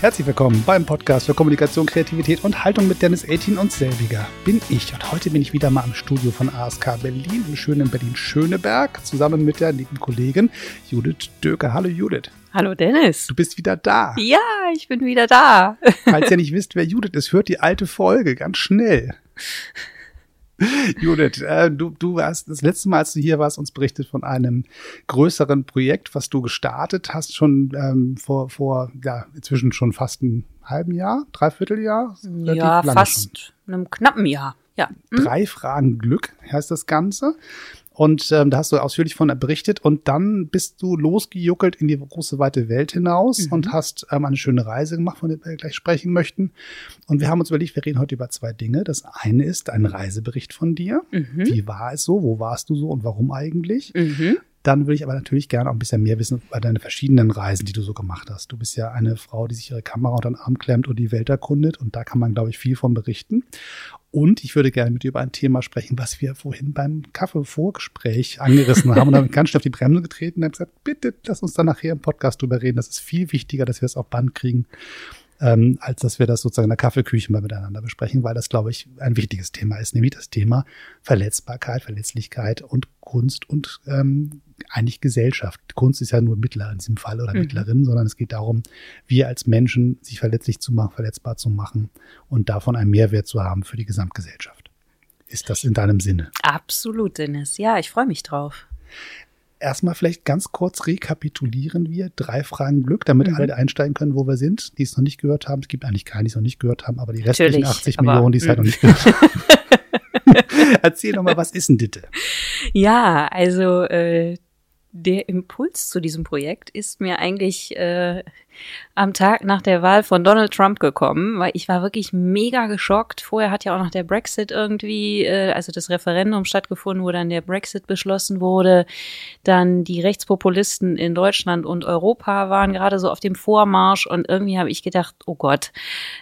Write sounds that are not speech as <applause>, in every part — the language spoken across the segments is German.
Herzlich willkommen beim Podcast für Kommunikation, Kreativität und Haltung mit Dennis 18 und selbiger bin ich. Und heute bin ich wieder mal im Studio von ASK Berlin im schönen Berlin-Schöneberg zusammen mit der lieben Kollegin Judith Döker. Hallo Judith. Hallo Dennis. Du bist wieder da. Ja, ich bin wieder da. Falls ihr nicht wisst, wer Judith ist, hört die alte Folge ganz schnell. <laughs> Judith, äh, du, du warst das letzte Mal, als du hier warst, uns berichtet von einem größeren Projekt, was du gestartet hast, schon ähm, vor, vor, ja, inzwischen schon fast einem halben Jahr, dreiviertel Jahr? Ja, fast schon. einem knappen Jahr. Ja. Hm? Drei Fragen Glück heißt das Ganze. Und ähm, da hast du ausführlich von berichtet. Und dann bist du losgejuckelt in die große, weite Welt hinaus mhm. und hast ähm, eine schöne Reise gemacht, von der wir gleich sprechen möchten. Und wir haben uns überlegt, wir reden heute über zwei Dinge. Das eine ist ein Reisebericht von dir. Mhm. Wie war es so? Wo warst du so und warum eigentlich? Mhm. Dann würde ich aber natürlich gerne auch ein bisschen mehr wissen über deine verschiedenen Reisen, die du so gemacht hast. Du bist ja eine Frau, die sich ihre Kamera unter den Arm klemmt und die Welt erkundet. Und da kann man, glaube ich, viel von berichten. Und ich würde gerne mit dir über ein Thema sprechen, was wir vorhin beim Kaffee-Vorgespräch angerissen haben und damit ganz schnell auf die Bremse getreten und haben gesagt, bitte lass uns dann nachher im Podcast drüber reden. Das ist viel wichtiger, dass wir es auf Band kriegen, ähm, als dass wir das sozusagen in der Kaffeeküche mal miteinander besprechen, weil das, glaube ich, ein wichtiges Thema ist, nämlich das Thema Verletzbarkeit, Verletzlichkeit und Kunst und ähm, eigentlich Gesellschaft. Kunst ist ja nur Mittler in diesem Fall oder mhm. Mittlerin, sondern es geht darum, wir als Menschen sich verletzlich zu machen, verletzbar zu machen und davon einen Mehrwert zu haben für die Gesamtgesellschaft. Ist das in deinem Sinne? Absolut, Dennis. Ja, ich freue mich drauf. Erstmal vielleicht ganz kurz rekapitulieren wir drei Fragen Glück, damit mhm. alle einsteigen können, wo wir sind, die es noch nicht gehört haben. Es gibt eigentlich keine, die es noch nicht gehört haben, aber die restlichen Natürlich, 80 Millionen, die es halt noch nicht gehört <laughs> haben. <laughs> Erzähl doch mal, was ist denn Ditte? Ja, also äh, der Impuls zu diesem Projekt ist mir eigentlich äh, am Tag nach der Wahl von Donald Trump gekommen, weil ich war wirklich mega geschockt. Vorher hat ja auch noch der Brexit irgendwie, äh, also das Referendum stattgefunden, wo dann der Brexit beschlossen wurde. Dann die Rechtspopulisten in Deutschland und Europa waren gerade so auf dem Vormarsch und irgendwie habe ich gedacht, oh Gott,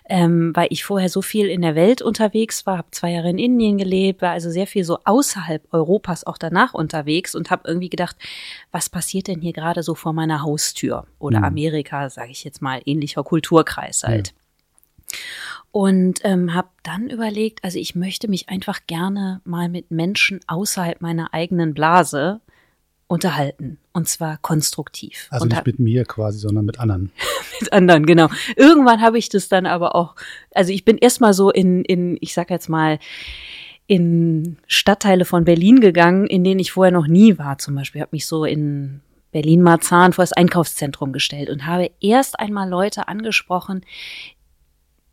ähm, weil ich vorher so viel in der Welt unterwegs war, habe zwei Jahre in Indien gelebt, war also sehr viel so außerhalb Europas auch danach unterwegs und habe irgendwie gedacht, was passiert denn hier gerade so vor meiner Haustür oder mhm. Amerika, sage ich jetzt mal, ähnlicher Kulturkreis halt. Ja. Und ähm, habe dann überlegt, also ich möchte mich einfach gerne mal mit Menschen außerhalb meiner eigenen Blase unterhalten. Und zwar konstruktiv. Also und nicht mit mir quasi, sondern mit anderen. <laughs> mit anderen, genau. Irgendwann habe ich das dann aber auch, also ich bin erstmal so in, in, ich sag jetzt mal, in Stadtteile von Berlin gegangen, in denen ich vorher noch nie war. Zum Beispiel habe mich so in Berlin-Marzahn vor das Einkaufszentrum gestellt und habe erst einmal Leute angesprochen,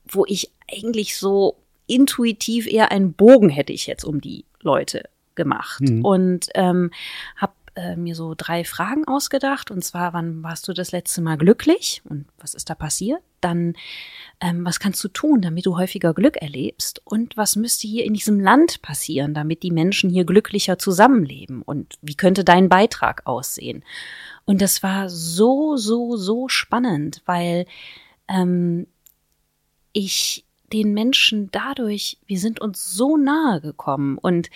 wo ich eigentlich so intuitiv eher einen Bogen hätte ich jetzt um die Leute gemacht mhm. und ähm, habe äh, mir so drei Fragen ausgedacht. Und zwar, wann warst du das letzte Mal glücklich und was ist da passiert? Dann, ähm, was kannst du tun, damit du häufiger Glück erlebst? Und was müsste hier in diesem Land passieren, damit die Menschen hier glücklicher zusammenleben? Und wie könnte dein Beitrag aussehen? Und das war so, so, so spannend, weil ähm, ich den Menschen dadurch, wir sind uns so nahe gekommen und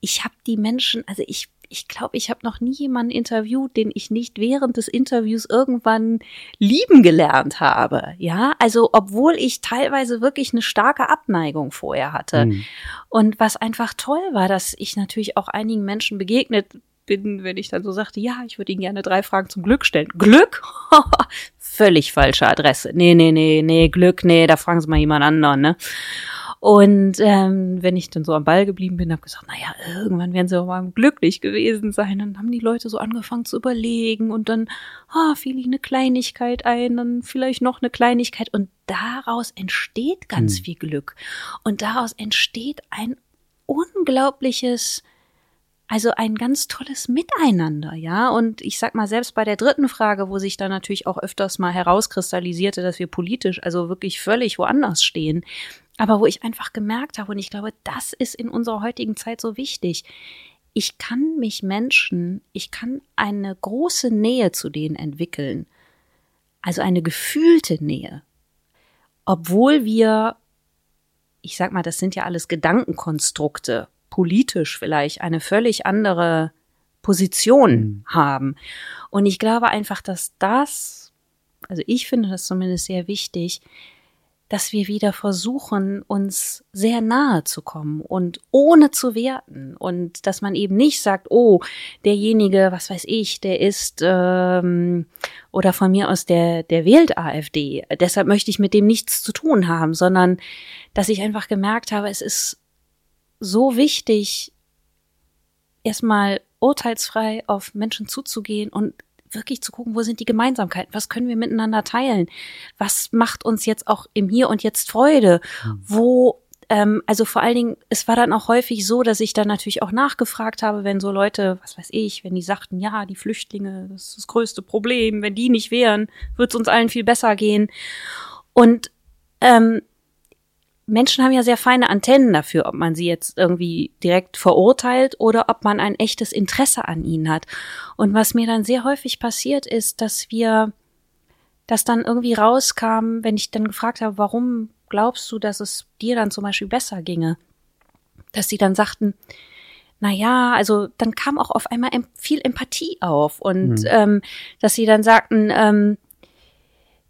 ich habe die Menschen, also ich ich glaube, ich habe noch nie jemanden interviewt, den ich nicht während des Interviews irgendwann lieben gelernt habe. Ja, also obwohl ich teilweise wirklich eine starke Abneigung vorher hatte. Mhm. Und was einfach toll war, dass ich natürlich auch einigen Menschen begegnet bin, wenn ich dann so sagte, ja, ich würde Ihnen gerne drei Fragen zum Glück stellen. Glück? <laughs> Völlig falsche Adresse. Nee, nee, nee, nee, Glück, nee, da fragen Sie mal jemand anderen, ne? Und ähm, wenn ich dann so am Ball geblieben bin, habe gesagt, naja, irgendwann werden sie auch mal glücklich gewesen sein. Dann haben die Leute so angefangen zu überlegen und dann ah, fiel ihnen eine Kleinigkeit ein, dann vielleicht noch eine Kleinigkeit. Und daraus entsteht ganz hm. viel Glück. Und daraus entsteht ein unglaubliches also ein ganz tolles Miteinander, ja. Und ich sag mal, selbst bei der dritten Frage, wo sich dann natürlich auch öfters mal herauskristallisierte, dass wir politisch also wirklich völlig woanders stehen, aber wo ich einfach gemerkt habe, und ich glaube, das ist in unserer heutigen Zeit so wichtig. Ich kann mich Menschen, ich kann eine große Nähe zu denen entwickeln. Also eine gefühlte Nähe. Obwohl wir, ich sag mal, das sind ja alles Gedankenkonstrukte, politisch vielleicht eine völlig andere Position mhm. haben. Und ich glaube einfach, dass das also ich finde das zumindest sehr wichtig, dass wir wieder versuchen, uns sehr nahe zu kommen und ohne zu werten. Und dass man eben nicht sagt, oh, derjenige, was weiß ich, der ist ähm, oder von mir aus der der wählt AfD, deshalb möchte ich mit dem nichts zu tun haben, sondern dass ich einfach gemerkt habe, es ist so wichtig, erstmal urteilsfrei auf Menschen zuzugehen und wirklich zu gucken, wo sind die Gemeinsamkeiten, was können wir miteinander teilen, was macht uns jetzt auch im Hier und Jetzt Freude, mhm. wo ähm, also vor allen Dingen, es war dann auch häufig so, dass ich dann natürlich auch nachgefragt habe, wenn so Leute, was weiß ich, wenn die sagten, ja, die Flüchtlinge, das ist das größte Problem, wenn die nicht wären, wird es uns allen viel besser gehen. Und ähm, Menschen haben ja sehr feine Antennen dafür, ob man sie jetzt irgendwie direkt verurteilt oder ob man ein echtes Interesse an ihnen hat. Und was mir dann sehr häufig passiert ist, dass wir, dass dann irgendwie rauskam, wenn ich dann gefragt habe, warum glaubst du, dass es dir dann zum Beispiel besser ginge, dass sie dann sagten, na ja, also dann kam auch auf einmal viel Empathie auf und mhm. ähm, dass sie dann sagten, ähm,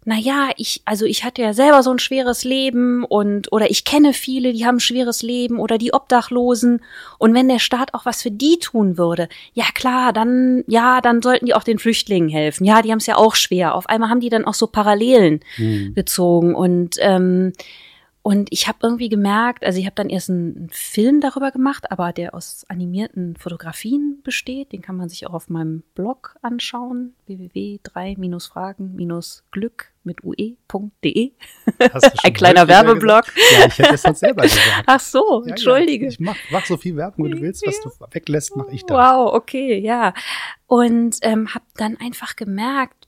na ja, ich, also ich hatte ja selber so ein schweres Leben und, oder ich kenne viele, die haben ein schweres Leben oder die Obdachlosen. Und wenn der Staat auch was für die tun würde, ja klar, dann, ja, dann sollten die auch den Flüchtlingen helfen. Ja, die haben es ja auch schwer. Auf einmal haben die dann auch so Parallelen mhm. gezogen und, ähm, und ich habe irgendwie gemerkt, also ich habe dann erst einen Film darüber gemacht, aber der aus animierten Fotografien besteht. Den kann man sich auch auf meinem Blog anschauen, www.3-fragen-glück mit ue.de. <laughs> Ein kleiner Werbeblog. Ja, ich hätte es sonst selber gesagt. <laughs> Ach so, ja, entschuldige. Ja. Ich mach, mach so viel Werbung, wie du willst, was du weglässt, mache ich dann. Wow, okay, ja. Und ähm, habe dann einfach gemerkt,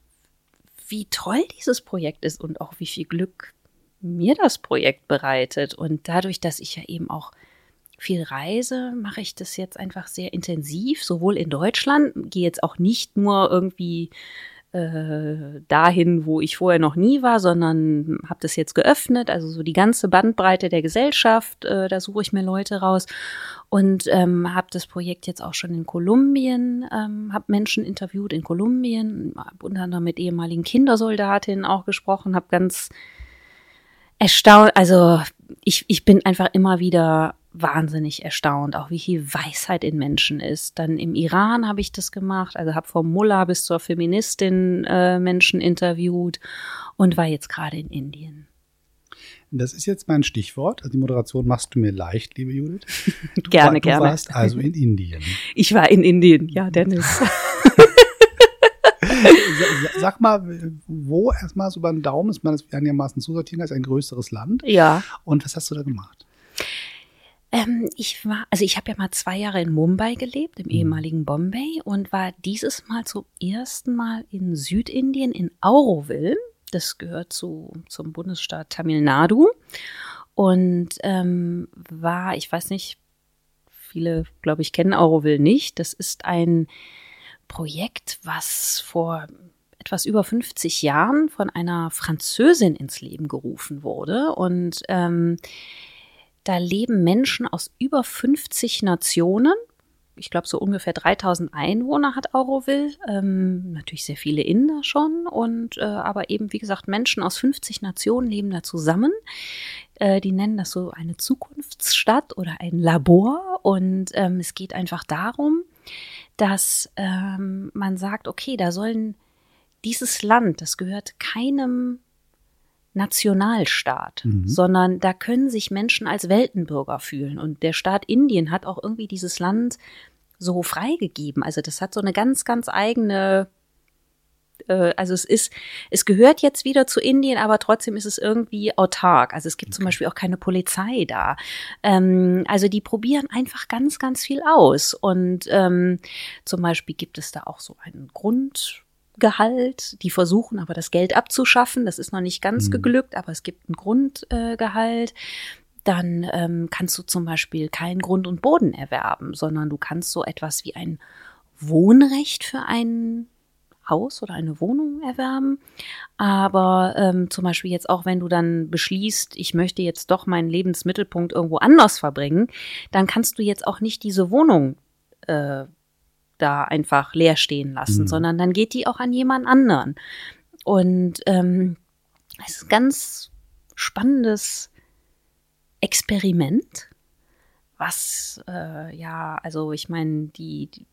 wie toll dieses Projekt ist und auch wie viel Glück mir das Projekt bereitet. Und dadurch, dass ich ja eben auch viel reise, mache ich das jetzt einfach sehr intensiv, sowohl in Deutschland, gehe jetzt auch nicht nur irgendwie äh, dahin, wo ich vorher noch nie war, sondern habe das jetzt geöffnet, also so die ganze Bandbreite der Gesellschaft, äh, da suche ich mir Leute raus und ähm, habe das Projekt jetzt auch schon in Kolumbien, ähm, habe Menschen interviewt in Kolumbien, habe unter anderem mit ehemaligen Kindersoldatinnen auch gesprochen, habe ganz erstaunt, also ich, ich bin einfach immer wieder wahnsinnig erstaunt, auch wie viel Weisheit in Menschen ist. Dann im Iran habe ich das gemacht, also habe vom Mullah bis zur Feministin äh, Menschen interviewt und war jetzt gerade in Indien. Das ist jetzt mein Stichwort. Also die Moderation machst du mir leicht, liebe Judith. <laughs> Du gerne, war, du gerne. Du warst also in Indien. Ich war in Indien, ja, Dennis. <laughs> Sag mal, wo erstmal so beim Daumen ist man das einigermaßen zusortieren, ist ein größeres Land. Ja. Und was hast du da gemacht? Ähm, ich war, also ich habe ja mal zwei Jahre in Mumbai gelebt, im mhm. ehemaligen Bombay, und war dieses Mal zum ersten Mal in Südindien, in Auroville. Das gehört zu, zum Bundesstaat Tamil Nadu. Und ähm, war, ich weiß nicht, viele, glaube ich, kennen Auroville nicht. Das ist ein Projekt, was vor etwas über 50 Jahren von einer Französin ins Leben gerufen wurde. Und ähm, da leben Menschen aus über 50 Nationen. Ich glaube, so ungefähr 3000 Einwohner hat Auroville. Ähm, natürlich sehr viele Inder schon. Und äh, aber eben, wie gesagt, Menschen aus 50 Nationen leben da zusammen. Äh, die nennen das so eine Zukunftsstadt oder ein Labor. Und ähm, es geht einfach darum, dass ähm, man sagt, okay, da sollen dieses Land, das gehört keinem Nationalstaat, mhm. sondern da können sich Menschen als Weltenbürger fühlen. Und der Staat Indien hat auch irgendwie dieses Land so freigegeben. Also das hat so eine ganz, ganz eigene äh, also es ist, es gehört jetzt wieder zu Indien, aber trotzdem ist es irgendwie autark. Also es gibt okay. zum Beispiel auch keine Polizei da. Ähm, also die probieren einfach ganz, ganz viel aus. Und ähm, zum Beispiel gibt es da auch so einen Grundgehalt. Die versuchen aber das Geld abzuschaffen. Das ist noch nicht ganz mhm. geglückt, aber es gibt ein Grundgehalt. Dann ähm, kannst du zum Beispiel keinen Grund und Boden erwerben, sondern du kannst so etwas wie ein Wohnrecht für einen Haus oder eine Wohnung erwerben. Aber ähm, zum Beispiel jetzt auch, wenn du dann beschließt, ich möchte jetzt doch meinen Lebensmittelpunkt irgendwo anders verbringen, dann kannst du jetzt auch nicht diese Wohnung äh, da einfach leer stehen lassen, mhm. sondern dann geht die auch an jemand anderen. Und ähm, es ist ein ganz spannendes Experiment, was äh, ja, also ich meine, die, die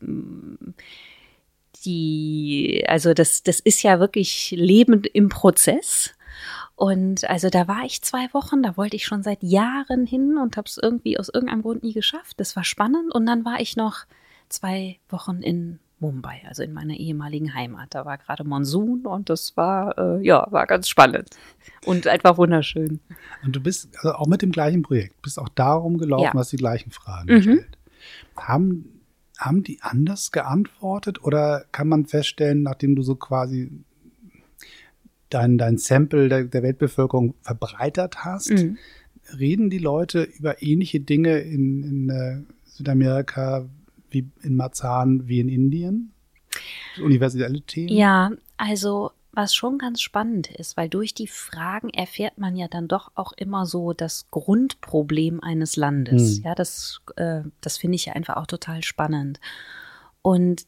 die, also das, das ist ja wirklich lebend im Prozess. Und also da war ich zwei Wochen, da wollte ich schon seit Jahren hin und habe es irgendwie aus irgendeinem Grund nie geschafft. Das war spannend. Und dann war ich noch zwei Wochen in Mumbai, also in meiner ehemaligen Heimat. Da war gerade Monsun und das war, äh, ja, war ganz spannend und einfach wunderschön. Und du bist also auch mit dem gleichen Projekt, bist auch darum gelaufen, ja. hast die gleichen Fragen mhm. gestellt. Haben haben die anders geantwortet oder kann man feststellen, nachdem du so quasi dein, dein Sample der, der Weltbevölkerung verbreitert hast, mhm. reden die Leute über ähnliche Dinge in, in äh, Südamerika wie in Marzahn wie in Indien? Universelle Themen? Ja, also was schon ganz spannend ist, weil durch die Fragen erfährt man ja dann doch auch immer so das Grundproblem eines Landes. Hm. Ja, das, äh, das finde ich ja einfach auch total spannend. Und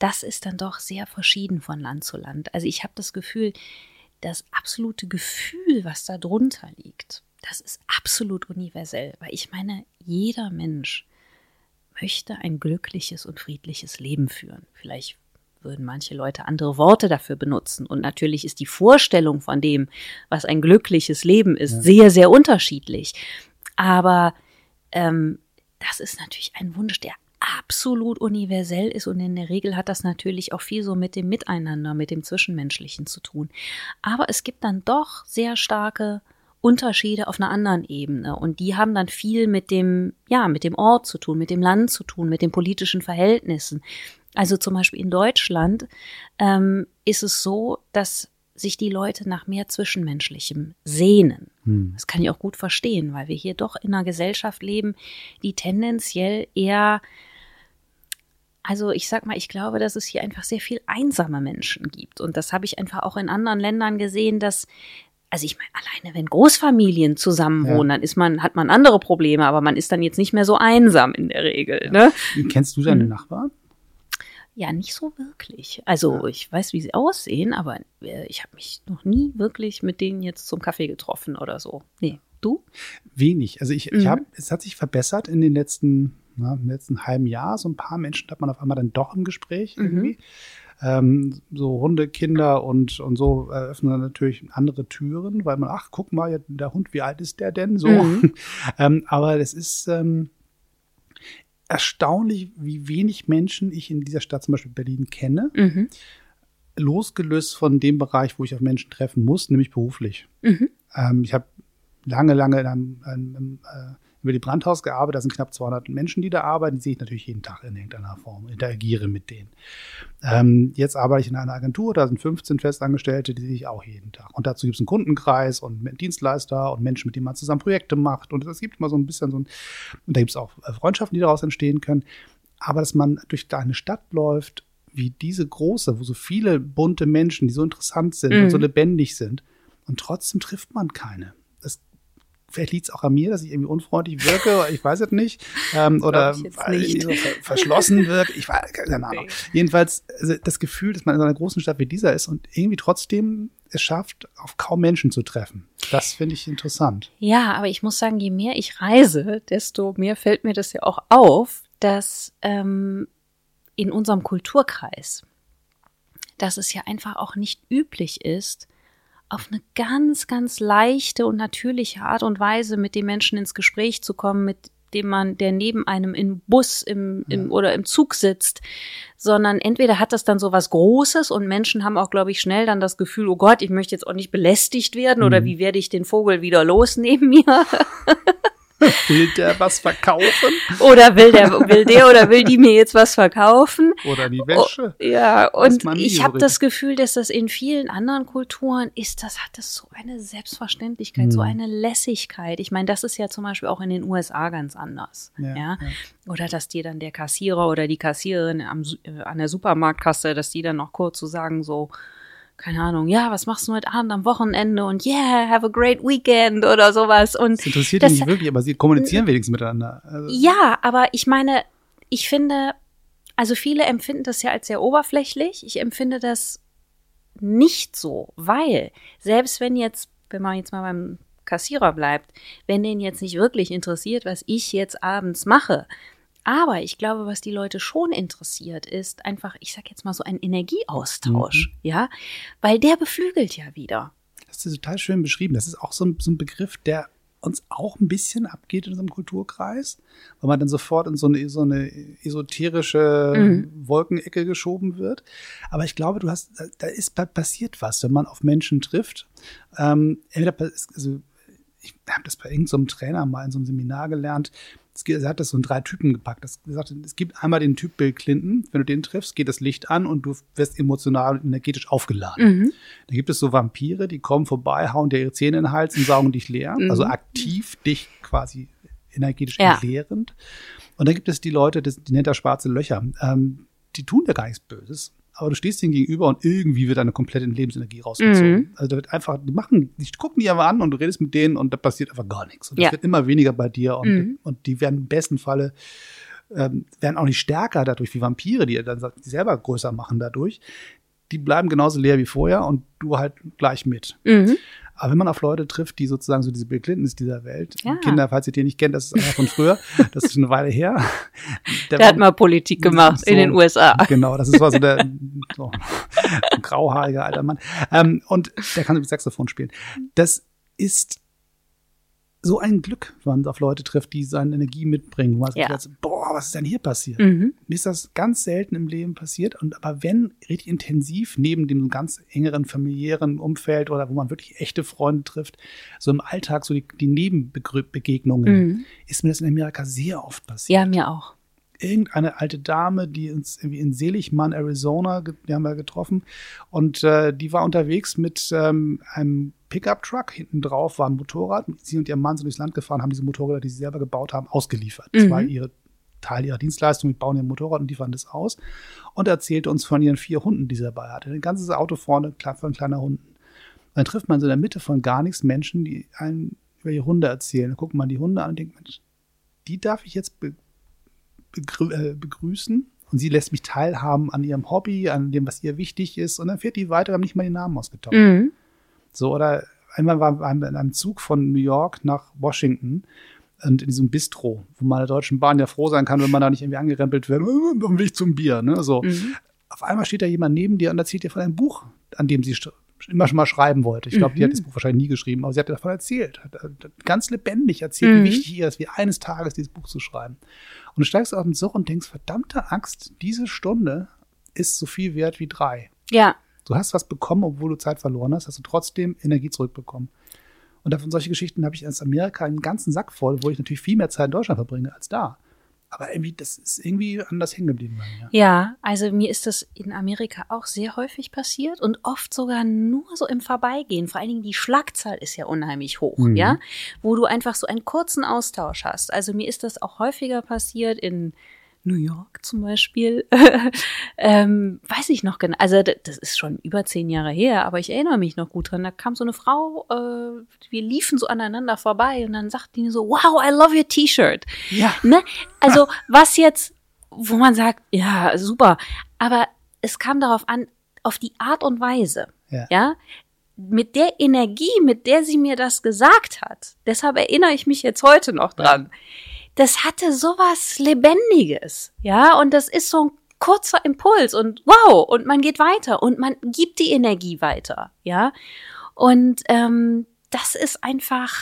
das ist dann doch sehr verschieden von Land zu Land. Also ich habe das Gefühl, das absolute Gefühl, was da drunter liegt, das ist absolut universell, weil ich meine, jeder Mensch möchte ein glückliches und friedliches Leben führen. Vielleicht würden manche Leute andere Worte dafür benutzen. Und natürlich ist die Vorstellung von dem, was ein glückliches Leben ist, ja. sehr, sehr unterschiedlich. Aber ähm, das ist natürlich ein Wunsch, der absolut universell ist und in der Regel hat das natürlich auch viel so mit dem Miteinander, mit dem Zwischenmenschlichen zu tun. Aber es gibt dann doch sehr starke Unterschiede auf einer anderen Ebene und die haben dann viel mit dem, ja, mit dem Ort zu tun, mit dem Land zu tun, mit den politischen Verhältnissen. Also zum Beispiel in Deutschland ähm, ist es so, dass sich die Leute nach mehr Zwischenmenschlichem sehnen. Hm. Das kann ich auch gut verstehen, weil wir hier doch in einer Gesellschaft leben, die tendenziell eher, also ich sag mal, ich glaube, dass es hier einfach sehr viel einsame Menschen gibt. Und das habe ich einfach auch in anderen Ländern gesehen, dass also ich meine, alleine wenn Großfamilien zusammenwohnen, ja. dann ist man, hat man andere Probleme, aber man ist dann jetzt nicht mehr so einsam in der Regel. Ja. Ne? Kennst du deine hm. Nachbarn? Ja, nicht so wirklich. Also ich weiß, wie sie aussehen, aber äh, ich habe mich noch nie wirklich mit denen jetzt zum Kaffee getroffen oder so. Nee, du? Wenig. Also ich, mhm. ich habe, es hat sich verbessert in den letzten, na, im letzten halben Jahr. So ein paar Menschen hat man auf einmal dann doch im Gespräch mhm. irgendwie. Ähm, so Hunde, Kinder und, und so eröffnen dann natürlich andere Türen, weil man, ach, guck mal, der Hund, wie alt ist der denn? So. Mhm. <laughs> ähm, aber das ist, ähm, erstaunlich, wie wenig Menschen ich in dieser Stadt, zum Beispiel Berlin, kenne. Mhm. Losgelöst von dem Bereich, wo ich auf Menschen treffen muss, nämlich beruflich. Mhm. Ähm, ich habe lange, lange in einem, einem, äh, über die Brandhaus gearbeitet. Da sind knapp 200 Menschen, die da arbeiten. Die sehe ich natürlich jeden Tag in irgendeiner Form, interagiere mit denen. Ähm, jetzt arbeite ich in einer Agentur, da sind 15 Festangestellte, die sehe ich auch jeden Tag. Und dazu gibt es einen Kundenkreis und Dienstleister und Menschen, mit denen man zusammen Projekte macht. Und es gibt immer so ein bisschen so ein, und da gibt es auch äh, Freundschaften, die daraus entstehen können. Aber dass man durch eine Stadt läuft, wie diese große, wo so viele bunte Menschen, die so interessant sind mhm. und so mhm. lebendig sind, und trotzdem trifft man keine vielleicht liegt es auch an mir, dass ich irgendwie unfreundlich wirke, <laughs> ich weiß es nicht. Ähm, oder nicht. So verschlossen wirke. Ich weiß keine Ahnung. Nee. Jedenfalls also das Gefühl, dass man in einer großen Stadt wie dieser ist und irgendwie trotzdem es schafft, auf kaum Menschen zu treffen. Das finde ich interessant. Ja, aber ich muss sagen, je mehr ich reise, desto mehr fällt mir das ja auch auf, dass ähm, in unserem Kulturkreis, dass es ja einfach auch nicht üblich ist, auf eine ganz, ganz leichte und natürliche Art und Weise mit dem Menschen ins Gespräch zu kommen, mit dem man, der neben einem im Bus im, im, ja. oder im Zug sitzt, sondern entweder hat das dann so was Großes und Menschen haben auch, glaube ich, schnell dann das Gefühl, oh Gott, ich möchte jetzt auch nicht belästigt werden mhm. oder wie werde ich den Vogel wieder los neben mir? <laughs> <laughs> will der was verkaufen? Oder will der, will der oder will die mir jetzt was verkaufen? Oder die Wäsche. Oh, ja, und ich habe das Gefühl, dass das in vielen anderen Kulturen ist, das hat das so eine Selbstverständlichkeit, hm. so eine Lässigkeit. Ich meine, das ist ja zum Beispiel auch in den USA ganz anders. Ja, ja? ja. Oder dass dir dann der Kassierer oder die Kassiererin am, äh, an der Supermarktkasse, dass die dann noch kurz zu so sagen, so, keine Ahnung, ja, was machst du heute Abend am Wochenende und yeah, have a great weekend oder sowas. Und das interessiert das, nicht wirklich, aber sie kommunizieren wenigstens miteinander. Also. Ja, aber ich meine, ich finde, also viele empfinden das ja als sehr oberflächlich. Ich empfinde das nicht so, weil selbst wenn jetzt, wenn man jetzt mal beim Kassierer bleibt, wenn den jetzt nicht wirklich interessiert, was ich jetzt abends mache, aber ich glaube, was die Leute schon interessiert, ist einfach, ich sag jetzt mal so ein Energieaustausch, mhm. ja, weil der beflügelt ja wieder. Das ist total schön beschrieben. Das ist auch so ein, so ein Begriff, der uns auch ein bisschen abgeht in unserem Kulturkreis, weil man dann sofort in so eine, so eine esoterische mhm. Wolkenecke geschoben wird. Aber ich glaube, du hast, da ist passiert was, wenn man auf Menschen trifft. Ähm, entweder, also ich habe das bei irgendeinem so Trainer mal in so einem Seminar gelernt. Er hat das so in drei Typen gepackt. Das gesagt, es gibt einmal den Typ Bill Clinton. Wenn du den triffst, geht das Licht an und du wirst emotional und energetisch aufgeladen. Mhm. Dann gibt es so Vampire, die kommen vorbei, hauen dir ihre Zähne in den Hals und saugen dich leer. Mhm. Also aktiv dich quasi energetisch ja. entleerend. Und dann gibt es die Leute, die, nennt er schwarze Löcher. Ähm, die tun da gar nichts Böses aber du stehst ihnen gegenüber und irgendwie wird eine komplette Lebensenergie rausgezogen. Mhm. Also da wird einfach, die machen, die gucken die einfach an und du redest mit denen und da passiert einfach gar nichts. Und das ja. wird immer weniger bei dir und, mhm. und die werden im besten Falle ähm, werden auch nicht stärker dadurch wie Vampire, die dann die selber größer machen dadurch. Die bleiben genauso leer wie vorher und du halt gleich mit. Mhm. Aber wenn man auf Leute trifft, die sozusagen so diese Bill Clintons dieser Welt, ja. Kinder, falls ihr die nicht kennt, das ist einer von früher, <laughs> das ist eine Weile her. Der, der hat mal Politik gemacht so, in den USA. Genau, das ist so der so, ein grauhaariger alter Mann. Ähm, und der kann Saxophon spielen. Das ist so ein Glück, wenn man auf Leute trifft, die seine Energie mitbringen, wo man ja. sagt, boah, was ist denn hier passiert? Mhm. Mir ist das ganz selten im Leben passiert. Und aber wenn richtig intensiv neben dem ganz engeren familiären Umfeld oder wo man wirklich echte Freunde trifft, so im Alltag, so die, die Nebenbegegnungen, mhm. ist mir das in Amerika sehr oft passiert. Ja, mir auch irgendeine alte Dame, die uns irgendwie in Seligmann, Arizona, die haben wir getroffen. Und äh, die war unterwegs mit ähm, einem Pickup-Truck. Hinten drauf war ein Motorrad. Sie und ihr Mann sind durchs Land gefahren, haben diese Motorräder, die sie selber gebaut haben, ausgeliefert. Das mhm. war ihre Teil ihrer Dienstleistung. Die bauen ihr Motorrad und liefern das aus. Und erzählte uns von ihren vier Hunden, die sie dabei hatte. Ein ganzes Auto vorne, von kleiner Hunden. dann trifft man so in der Mitte von gar nichts Menschen, die einen über ihre Hunde erzählen. Dann guckt man die Hunde an und denkt, Mensch, die darf ich jetzt be begrü äh, begrüßen. Und sie lässt mich teilhaben an ihrem Hobby, an dem, was ihr wichtig ist. Und dann fährt die weiter, wir haben nicht mal den Namen ausgetauscht. Mhm. So, oder einmal waren wir in einem Zug von New York nach Washington und in diesem Bistro, wo man der Deutschen Bahn ja froh sein kann, wenn man da nicht irgendwie angerempelt wird, auf dem Weg zum Bier, ne, so. Mhm. Auf einmal steht da jemand neben dir und erzählt dir von einem Buch, an dem sie immer schon mal schreiben wollte. Ich glaube, mhm. die hat mhm. das Buch wahrscheinlich nie geschrieben, aber sie hat davon erzählt, hat, hat ganz lebendig erzählt, mhm. wie wichtig ihr ist, wie eines Tages dieses Buch zu schreiben. Und du steigst auf den Zug und denkst, verdammte Axt, diese Stunde ist so viel wert wie drei. Ja. Du hast was bekommen, obwohl du Zeit verloren hast, hast du trotzdem Energie zurückbekommen. Und davon solche Geschichten habe ich aus Amerika einen ganzen Sack voll, wo ich natürlich viel mehr Zeit in Deutschland verbringe als da. Aber irgendwie, das ist irgendwie anders hängen geblieben bei mir. Ja, also mir ist das in Amerika auch sehr häufig passiert und oft sogar nur so im Vorbeigehen. Vor allen Dingen die Schlagzahl ist ja unheimlich hoch, mhm. ja, wo du einfach so einen kurzen Austausch hast. Also mir ist das auch häufiger passiert in New York zum Beispiel, <laughs> ähm, weiß ich noch genau. Also das ist schon über zehn Jahre her, aber ich erinnere mich noch gut dran. Da kam so eine Frau, äh, wir liefen so aneinander vorbei und dann sagt die so, wow, I love your T-Shirt. Ja. Ne? Also <laughs> was jetzt, wo man sagt, ja, super, aber es kam darauf an, auf die Art und Weise. Ja. ja? Mit der Energie, mit der sie mir das gesagt hat. Deshalb erinnere ich mich jetzt heute noch dran. Ja das hatte sowas Lebendiges, ja, und das ist so ein kurzer Impuls und wow, und man geht weiter und man gibt die Energie weiter, ja, und ähm, das ist einfach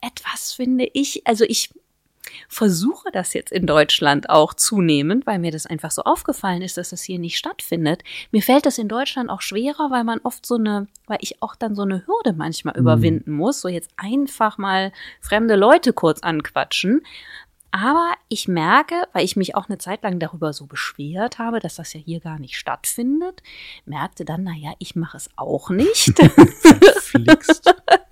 etwas, finde ich, also ich versuche das jetzt in Deutschland auch zunehmend, weil mir das einfach so aufgefallen ist, dass das hier nicht stattfindet. Mir fällt das in Deutschland auch schwerer, weil man oft so eine, weil ich auch dann so eine Hürde manchmal mhm. überwinden muss, so jetzt einfach mal fremde Leute kurz anquatschen. Aber ich merke, weil ich mich auch eine Zeit lang darüber so beschwert habe, dass das ja hier gar nicht stattfindet, merkte dann, naja, ich mache es auch nicht. <laughs> Flixt. <laughs>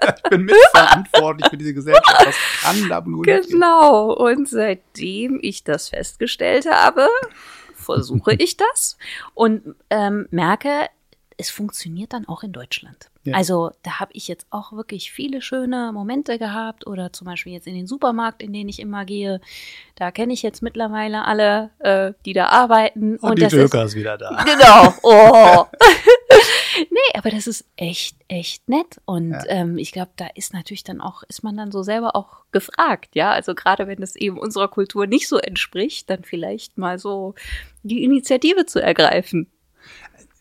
<laughs> Ich bin mitverantwortlich für diese Gesellschaft. Das kann da nur Genau. Und seitdem ich das festgestellt habe, versuche <laughs> ich das und ähm, merke, es funktioniert dann auch in Deutschland. Ja. Also da habe ich jetzt auch wirklich viele schöne Momente gehabt oder zum Beispiel jetzt in den Supermarkt, in den ich immer gehe. Da kenne ich jetzt mittlerweile alle, äh, die da arbeiten. Und, die das Döker ist ist wieder da. Genau. Oh. <laughs> nee, aber das ist echt, echt nett. Und Ja. ähm, ich glaube, da ist natürlich dann auch, ist man dann so selber auch gefragt, ja. Also gerade wenn es eben unserer Kultur nicht so entspricht, dann vielleicht mal so die Initiative zu ergreifen.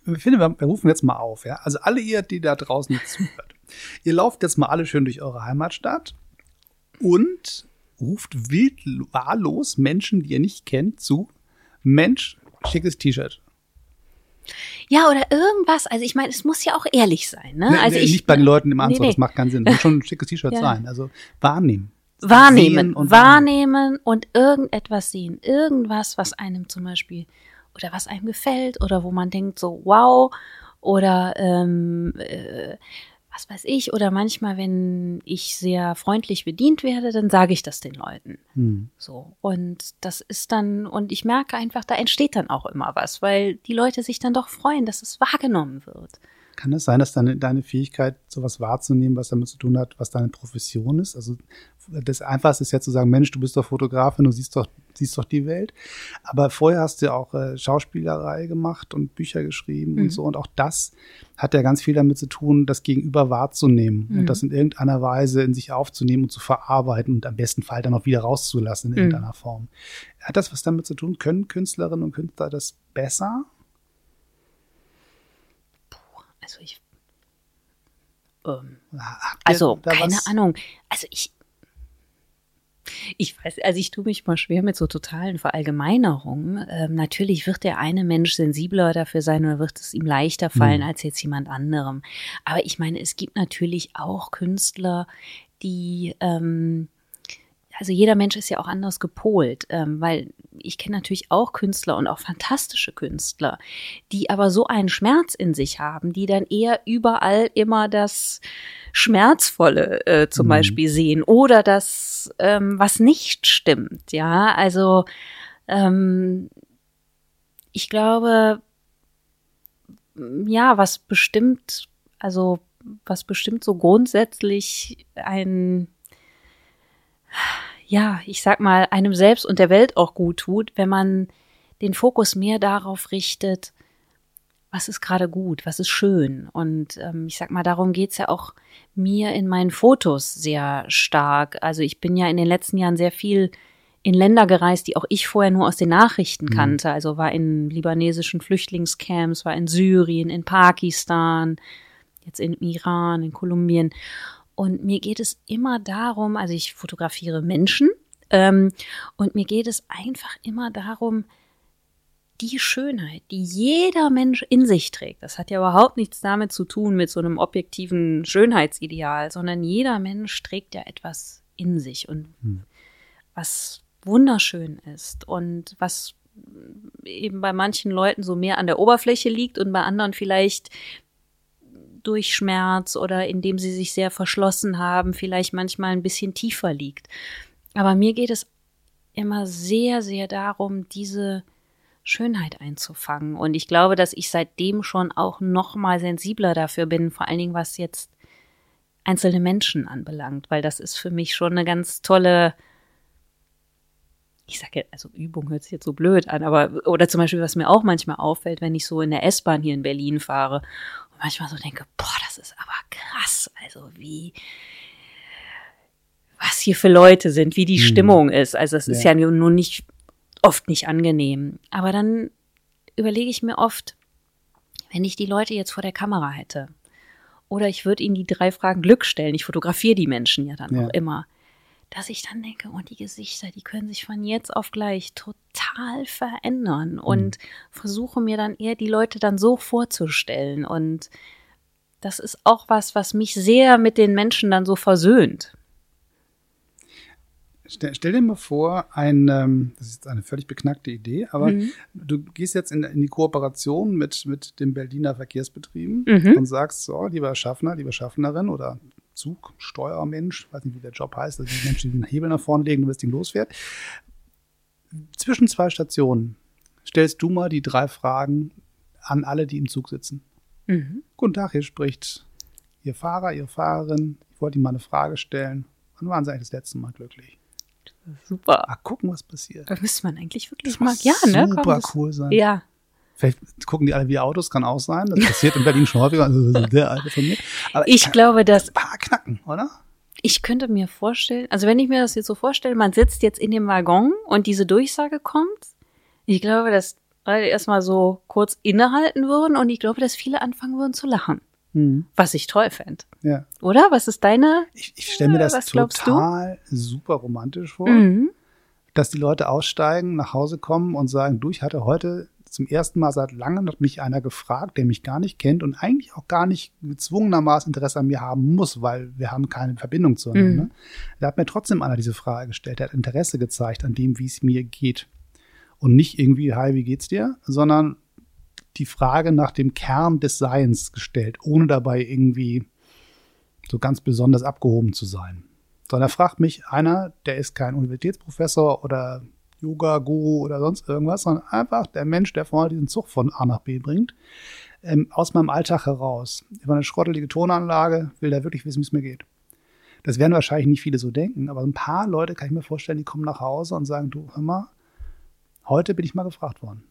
Ich finde, wir, rufen jetzt mal auf, ja. Also alle ihr, die da draußen zuhört. <laughs> Ihr lauft jetzt mal alle schön durch eure Heimatstadt und ruft wild wahllos Menschen, die ihr nicht kennt, zu. Mensch, schickes T-Shirt. Ja, oder irgendwas. Also ich meine, es muss ja auch ehrlich sein, ne? Ne, also ne, ich, nicht bei den Leuten im Anzug, nee. das macht keinen Sinn. Muss schon ein schickes T-Shirt Ja. sein. Also wahrnehmen. wahrnehmen, und wahrnehmen und irgendetwas sehen, irgendwas, was einem zum Beispiel oder was einem gefällt oder wo man denkt so wow oder ähm, äh, was weiß ich oder manchmal, wenn ich sehr freundlich bedient werde, dann sage ich das den Leuten. Hm. So und das ist dann und ich merke einfach, da entsteht dann auch immer was, weil die Leute sich dann doch freuen, dass es wahrgenommen wird. Kann es sein, dass deine, deine Fähigkeit, sowas wahrzunehmen, was damit zu tun hat, was deine Profession ist? Also das Einfachste ist ja zu sagen, Mensch, du bist doch Fotografin, du siehst doch, siehst doch die Welt. Aber vorher hast du ja auch äh, Schauspielerei gemacht und Bücher geschrieben Mhm. und so. Und auch das hat ja ganz viel damit zu tun, das Gegenüber wahrzunehmen Mhm. und das in irgendeiner Weise in sich aufzunehmen und zu verarbeiten und am besten Fall dann auch wieder rauszulassen in Mhm. irgendeiner Form. Hat das was damit zu tun? Können Künstlerinnen und Künstler das besser? Also ich ähm, Also, keine was- Ahnung. Also ich. Ich weiß, also ich tue mich mal schwer mit so totalen Verallgemeinerungen. Ähm, natürlich wird der eine Mensch sensibler dafür sein oder wird es ihm leichter fallen Hm. als jetzt jemand anderem. Aber ich meine, es gibt natürlich auch Künstler, die, ähm, also jeder Mensch ist ja auch anders gepolt, ähm, weil ich kenne natürlich auch Künstler und auch fantastische Künstler, die aber so einen Schmerz in sich haben, die dann eher überall immer das Schmerzvolle äh, zum Mhm. Beispiel sehen oder das, ähm, was nicht stimmt. Ja, also ähm, ich glaube, ja, was bestimmt, also was bestimmt so grundsätzlich ein ja, ich sag mal, einem selbst und der Welt auch gut tut, wenn man den Fokus mehr darauf richtet, was ist gerade gut, was ist schön. Und ähm, ich sag mal, darum geht's ja auch mir in meinen Fotos sehr stark. Also ich bin ja in den letzten Jahren sehr viel in Länder gereist, die auch ich vorher nur aus den Nachrichten Mhm. kannte. Also war in libanesischen Flüchtlingscamps, war in Syrien, in Pakistan, jetzt in Iran, in Kolumbien. Und mir geht es immer darum, also ich fotografiere Menschen, ähm, und mir geht es einfach immer darum, die Schönheit, die jeder Mensch in sich trägt. Das hat ja überhaupt nichts damit zu tun mit so einem objektiven Schönheitsideal, sondern jeder Mensch trägt ja etwas in sich und Hm. was wunderschön ist und was eben bei manchen Leuten so mehr an der Oberfläche liegt und bei anderen vielleicht durch Schmerz oder indem sie sich sehr verschlossen haben, vielleicht manchmal ein bisschen tiefer liegt. Aber mir geht es immer sehr, sehr darum, diese Schönheit einzufangen. Und ich glaube, dass ich seitdem schon auch noch mal sensibler dafür bin, vor allen Dingen was jetzt einzelne Menschen anbelangt, weil das ist für mich schon eine ganz tolle, ich sage, also Übung hört sich jetzt so blöd an, aber oder zum Beispiel, was mir auch manchmal auffällt, wenn ich so in der S-Bahn hier in Berlin fahre und manchmal so denke, boah, das ist aber krass, also wie was hier für Leute sind, wie die Hm. Stimmung ist. Also es ist Ja. ja nun nicht oft nicht angenehm. Aber dann überlege ich mir oft, wenn ich die Leute jetzt vor der Kamera hätte oder ich würde ihnen die drei Fragen Glück stellen, ich fotografiere die Menschen ja dann Ja. auch immer, dass ich dann denke, und die Gesichter, die können sich von jetzt auf gleich total verändern und versuche mir dann eher die Leute dann so vorzustellen und das ist auch was, was mich sehr mit den Menschen dann so versöhnt. Stell, stell dir mal vor, ein, ähm, das ist jetzt eine völlig beknackte Idee, aber Mhm. du gehst jetzt in, in die Kooperation mit, mit den Berliner Verkehrsbetrieben Mhm. und sagst so, lieber Schaffner, liebe Schaffnerin oder Zugsteuermensch, weiß nicht, wie der Job heißt, also die Menschen, die den Hebel nach vorne legen, damit das Ding losfährt. Zwischen zwei Stationen stellst du mal die drei Fragen an alle, die im Zug sitzen. Mhm. Guten Tag, hier spricht Ihr Fahrer, Ihre Fahrerin. Ich wollte Ihnen mal eine Frage stellen. Wann waren Sie eigentlich das letzte Mal glücklich? Super. Mal gucken, was passiert. Da müsste man eigentlich wirklich Das mal, ja, ne? super Komm, cool sein. Ja. Vielleicht gucken die alle wie Autos, kann auch sein. Das passiert in Berlin schon häufiger. Also der alte von mir. Aber Ich glaube, dass ein paar knacken, oder? ich könnte mir vorstellen, also wenn ich mir das jetzt so vorstelle, man sitzt jetzt in dem Waggon und diese Durchsage kommt, ich glaube, dass alle erstmal so kurz innehalten würden und ich glaube, dass viele anfangen würden zu lachen. Mhm. Was ich toll fände. Ja. Oder? Was ist deine? Ich, ich stelle mir das glaubst du? total super romantisch vor, Mhm. dass die Leute aussteigen, nach Hause kommen und sagen, du, ich hatte heute zum ersten Mal seit langem hat mich einer gefragt, der mich gar nicht kennt und eigentlich auch gar nicht gezwungenermaßen Interesse an mir haben muss, weil wir haben keine Verbindung zueinander. Mhm. Da hat mir trotzdem einer diese Frage gestellt, der hat Interesse gezeigt an dem, wie es mir geht. Und nicht irgendwie, hi, wie geht's dir? Sondern die Frage nach dem Kern des Seins gestellt, ohne dabei irgendwie so ganz besonders abgehoben zu sein. Sondern da fragt mich einer, der ist kein Universitätsprofessor oder Yoga-Guru oder sonst irgendwas, sondern einfach der Mensch, der vorne diesen Zug von A nach B bringt, ähm, aus meinem Alltag heraus. Über eine schrottelige Tonanlage will der wirklich wissen, wie es mir geht. Das werden wahrscheinlich nicht viele so denken, aber ein paar Leute kann ich mir vorstellen, die kommen nach Hause und sagen, du, hör mal, heute bin ich mal gefragt worden.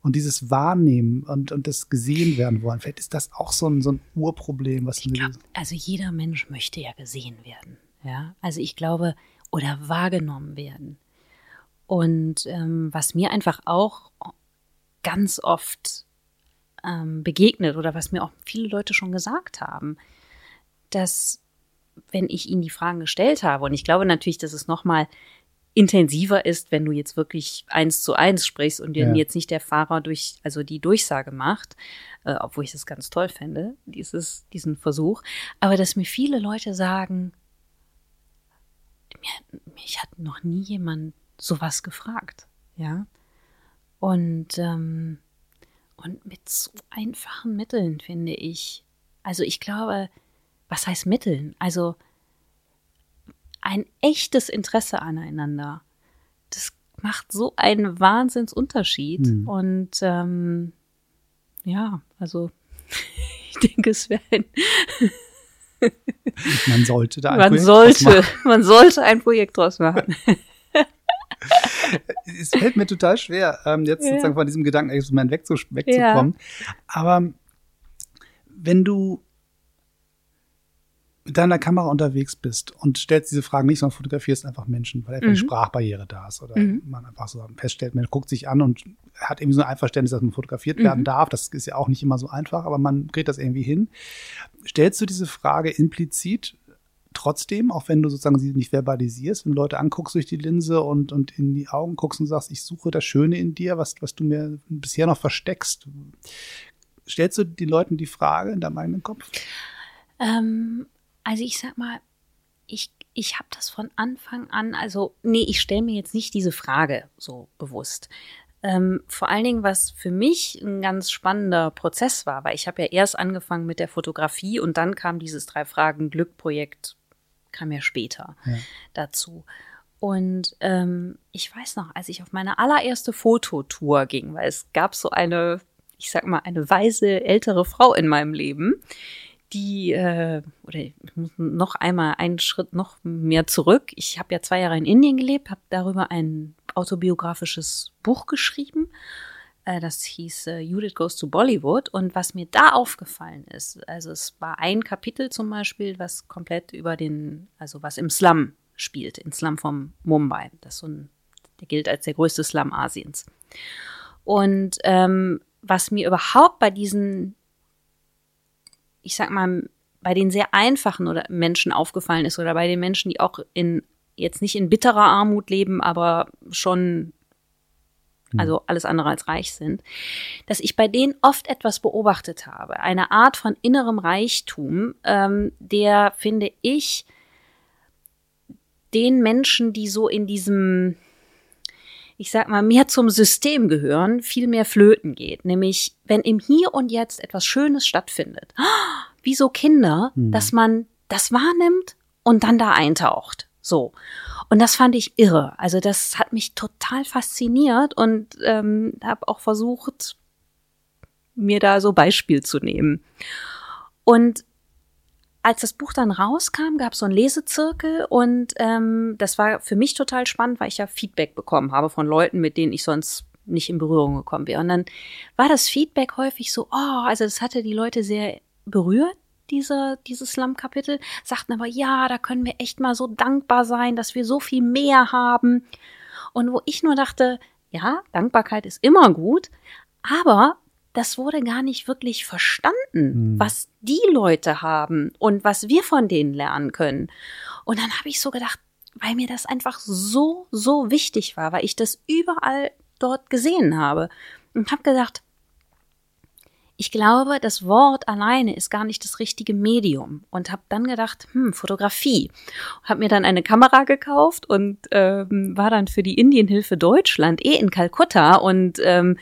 Und dieses Wahrnehmen und, und das gesehen werden wollen, vielleicht ist das auch so ein, so ein Urproblem, was Ich glaub, also jeder Mensch möchte ja gesehen werden. Ja, also ich glaube, oder wahrgenommen werden. Und ähm, was mir einfach auch ganz oft ähm, begegnet oder was mir auch viele Leute schon gesagt haben, dass wenn ich ihnen die Fragen gestellt habe, und ich glaube natürlich, dass es nochmal intensiver ist, wenn du jetzt wirklich eins zu eins sprichst und dir Ja. jetzt nicht der Fahrer durch, also die Durchsage macht, äh, obwohl ich das ganz toll fände, dieses, diesen Versuch, aber dass mir viele Leute sagen, mir, mich hat noch nie jemand sowas gefragt, ja. Und, ähm, und mit so einfachen Mitteln, finde ich. Also ich glaube, was heißt Mitteln? Also ein echtes Interesse aneinander. Das macht so einen Wahnsinnsunterschied. Mhm. Und ähm, ja, also <laughs> ich denke, es wäre ein Man sollte da ein man Projekt draus sollte, machen. man sollte ein Projekt draus machen. <laughs> Es fällt mir total schwer, ähm, jetzt Ja. sozusagen von diesem Gedankenexperiment wegzu wegzukommen. Aber wenn du mit deiner Kamera unterwegs bist und stellst diese Fragen nicht, sondern fotografierst einfach Menschen, weil einfach eine Mhm. Sprachbarriere da ist oder Mhm. man einfach so feststellt, man guckt sich an und hat irgendwie so ein Einverständnis, dass man fotografiert werden Mhm. darf. Das ist ja auch nicht immer so einfach, aber man kriegt das irgendwie hin. Stellst du diese Frage implizit trotzdem, auch wenn du sozusagen sie nicht verbalisierst, wenn du Leute anguckst durch die Linse und, und in die Augen guckst und sagst, ich suche das Schöne in dir, was, was du mir bisher noch versteckst. Stellst du den Leuten die Frage in deinem eigenen Kopf? Ähm, also ich sag mal, ich, ich habe das von Anfang an, also nee, ich stelle mir jetzt nicht diese Frage so bewusst. Ähm, vor allen Dingen, was für mich ein ganz spannender Prozess war, weil ich habe ja erst angefangen mit der Fotografie und dann kam dieses drei Fragen Glück Projekt, kam ja später Ja. dazu. Und ähm, ich weiß noch, als ich auf meine allererste Fototour ging, weil es gab so eine, ich sag mal, eine weise ältere Frau in meinem Leben, die, äh, oder ich muss noch einmal einen Schritt noch mehr zurück. Ich habe ja zwei Jahre in Indien gelebt, habe darüber ein autobiografisches Buch geschrieben. Äh, das hieß äh, Judith Goes to Bollywood. Und was mir da aufgefallen ist, also es war ein Kapitel zum Beispiel, was komplett über den, also was im Slum spielt, im Slum von Mumbai. Das ist so ein, der gilt als der größte Slum Asiens. Und ähm, was mir überhaupt bei diesen ich sag mal, bei den sehr einfachen oder Menschen aufgefallen ist oder bei den Menschen, die auch in jetzt nicht in bitterer Armut leben, aber schon also alles andere als reich sind, dass ich bei denen oft etwas beobachtet habe, eine Art von innerem Reichtum, ähm, der finde ich den Menschen, die so in diesem ich sag mal, mehr zum System gehören, viel mehr flöten geht. Nämlich, wenn im Hier und Jetzt etwas Schönes stattfindet, <gasps> wie so Kinder, Hm. dass man das wahrnimmt und dann da eintaucht. So. Und das fand ich irre. Also das hat mich total fasziniert und ähm, habe auch versucht, mir da so Beispiel zu nehmen. Und als das Buch dann rauskam, gab es so einen Lesezirkel und ähm, das war für mich total spannend, weil ich ja Feedback bekommen habe von Leuten, mit denen ich sonst nicht in Berührung gekommen wäre. Und dann war das Feedback häufig so, oh, also das hatte die Leute sehr berührt, diese, dieses Slum-Kapitel, sagten aber, ja, da können wir echt mal so dankbar sein, dass wir so viel mehr haben. Und wo ich nur dachte, ja, Dankbarkeit ist immer gut, aber das wurde gar nicht wirklich verstanden, mhm. was die Leute haben und was wir von denen lernen können. Und dann habe ich so gedacht, weil mir das einfach so, so wichtig war, weil ich das überall dort gesehen habe und habe gedacht, ich glaube, das Wort alleine ist gar nicht das richtige Medium und habe dann gedacht, hm, Fotografie. Habe mir dann eine Kamera gekauft und ähm, war dann für die Indienhilfe Deutschland eh in Kalkutta und ähm,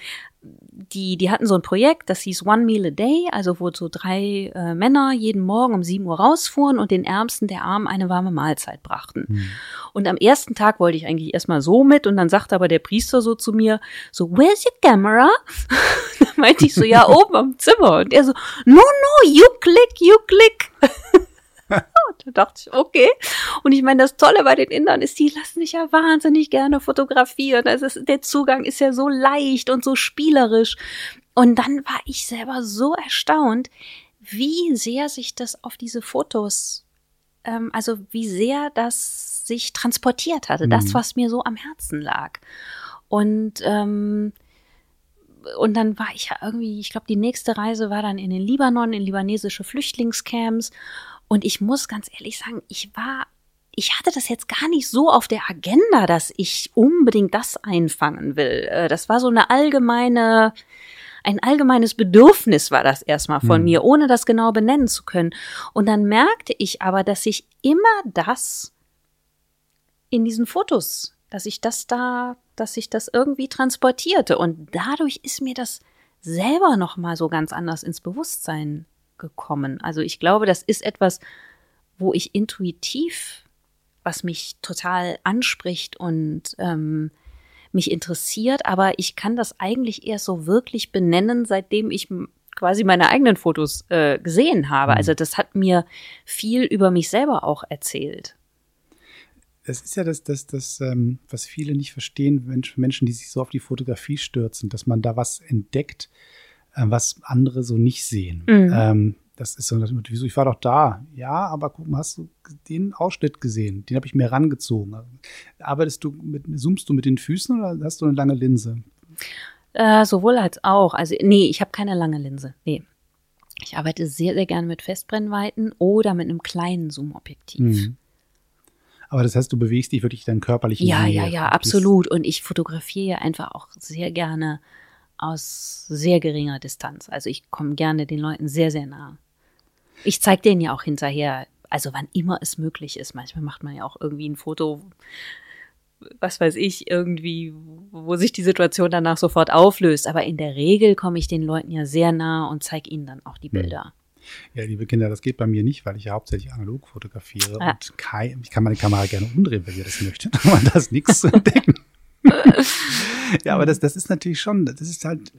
die, die hatten so ein Projekt, das hieß One Meal a Day, also wo so drei äh, Männer jeden Morgen um sieben Uhr rausfuhren und den Ärmsten der Armen eine warme Mahlzeit brachten. Mhm. Und am ersten Tag wollte ich eigentlich erstmal so mit und dann sagte aber der Priester so zu mir, so, where's your camera? <laughs> da meinte ich so, ja, oben am Zimmer. Und er so, no, no, you click, you click. <laughs> da dachte ich, okay. Und ich meine, das Tolle bei den Indern ist, die lassen sich ja wahnsinnig gerne fotografieren. Also es, der Zugang ist ja so leicht und so spielerisch. Und dann war ich selber so erstaunt, wie sehr sich das auf diese Fotos, ähm, also wie sehr das sich transportiert hatte, mhm. das, was mir so am Herzen lag. Und ähm, und dann war ich ja irgendwie, ich glaube, die nächste Reise war dann in den Libanon, in libanesische Flüchtlingscamps. Und ich muss ganz ehrlich sagen, ich war, ich hatte das jetzt gar nicht so auf der Agenda, dass ich unbedingt das einfangen will. Äh, das war so eine allgemeine, ein allgemeines Bedürfnis war das erstmal von hm. mir, ohne das genau benennen zu können. Und dann merkte ich aber, dass ich immer das in diesen Fotos, dass ich das da, dass ich das irgendwie transportierte. Und dadurch ist mir das selber nochmal so ganz anders ins Bewusstsein gekommen. Also ich glaube, das ist etwas, wo ich intuitiv, was mich total anspricht und ähm, mich interessiert, aber ich kann das eigentlich erst so wirklich benennen, seitdem ich quasi meine eigenen Fotos äh, gesehen habe. Mhm. Also das hat mir viel über mich selber auch erzählt. Es ist ja das, das, das ähm, was viele nicht verstehen, Menschen, die sich so auf die Fotografie stürzen, dass man da was entdeckt, was andere so nicht sehen. Mhm. Ähm, das ist so, wieso, ich war doch da. Ja, aber guck mal, hast du den Ausschnitt gesehen? Den habe ich mir rangezogen. Arbeitest du mit, zoomst du mit den Füßen oder hast du eine lange Linse? Äh, sowohl als auch. Also, nee, ich habe keine lange Linse. Nee. Ich arbeite sehr, sehr gerne mit Festbrennweiten oder mit einem kleinen Zoom-Objektiv. Mhm. Aber das heißt, du bewegst dich wirklich dann körperlich. Ja, ja, ja, absolut. Und ich fotografiere einfach auch sehr gerne aus sehr geringer Distanz. Also ich komme gerne den Leuten sehr, sehr nah. Ich zeige denen ja auch hinterher, also wann immer es möglich ist. Manchmal macht man ja auch irgendwie ein Foto, was weiß ich, irgendwie, wo sich die Situation danach sofort auflöst. Aber in der Regel komme ich den Leuten ja sehr nah und zeige ihnen dann auch die hm. Bilder. Ja, liebe Kinder, das geht bei mir nicht, weil ich ja hauptsächlich analog fotografiere ah. und kein, ich kann meine Kamera gerne umdrehen, wenn ihr das möchtet, aber da ist nichts zu <laughs> entdecken ja, aber das, das ist natürlich schon, das ist halt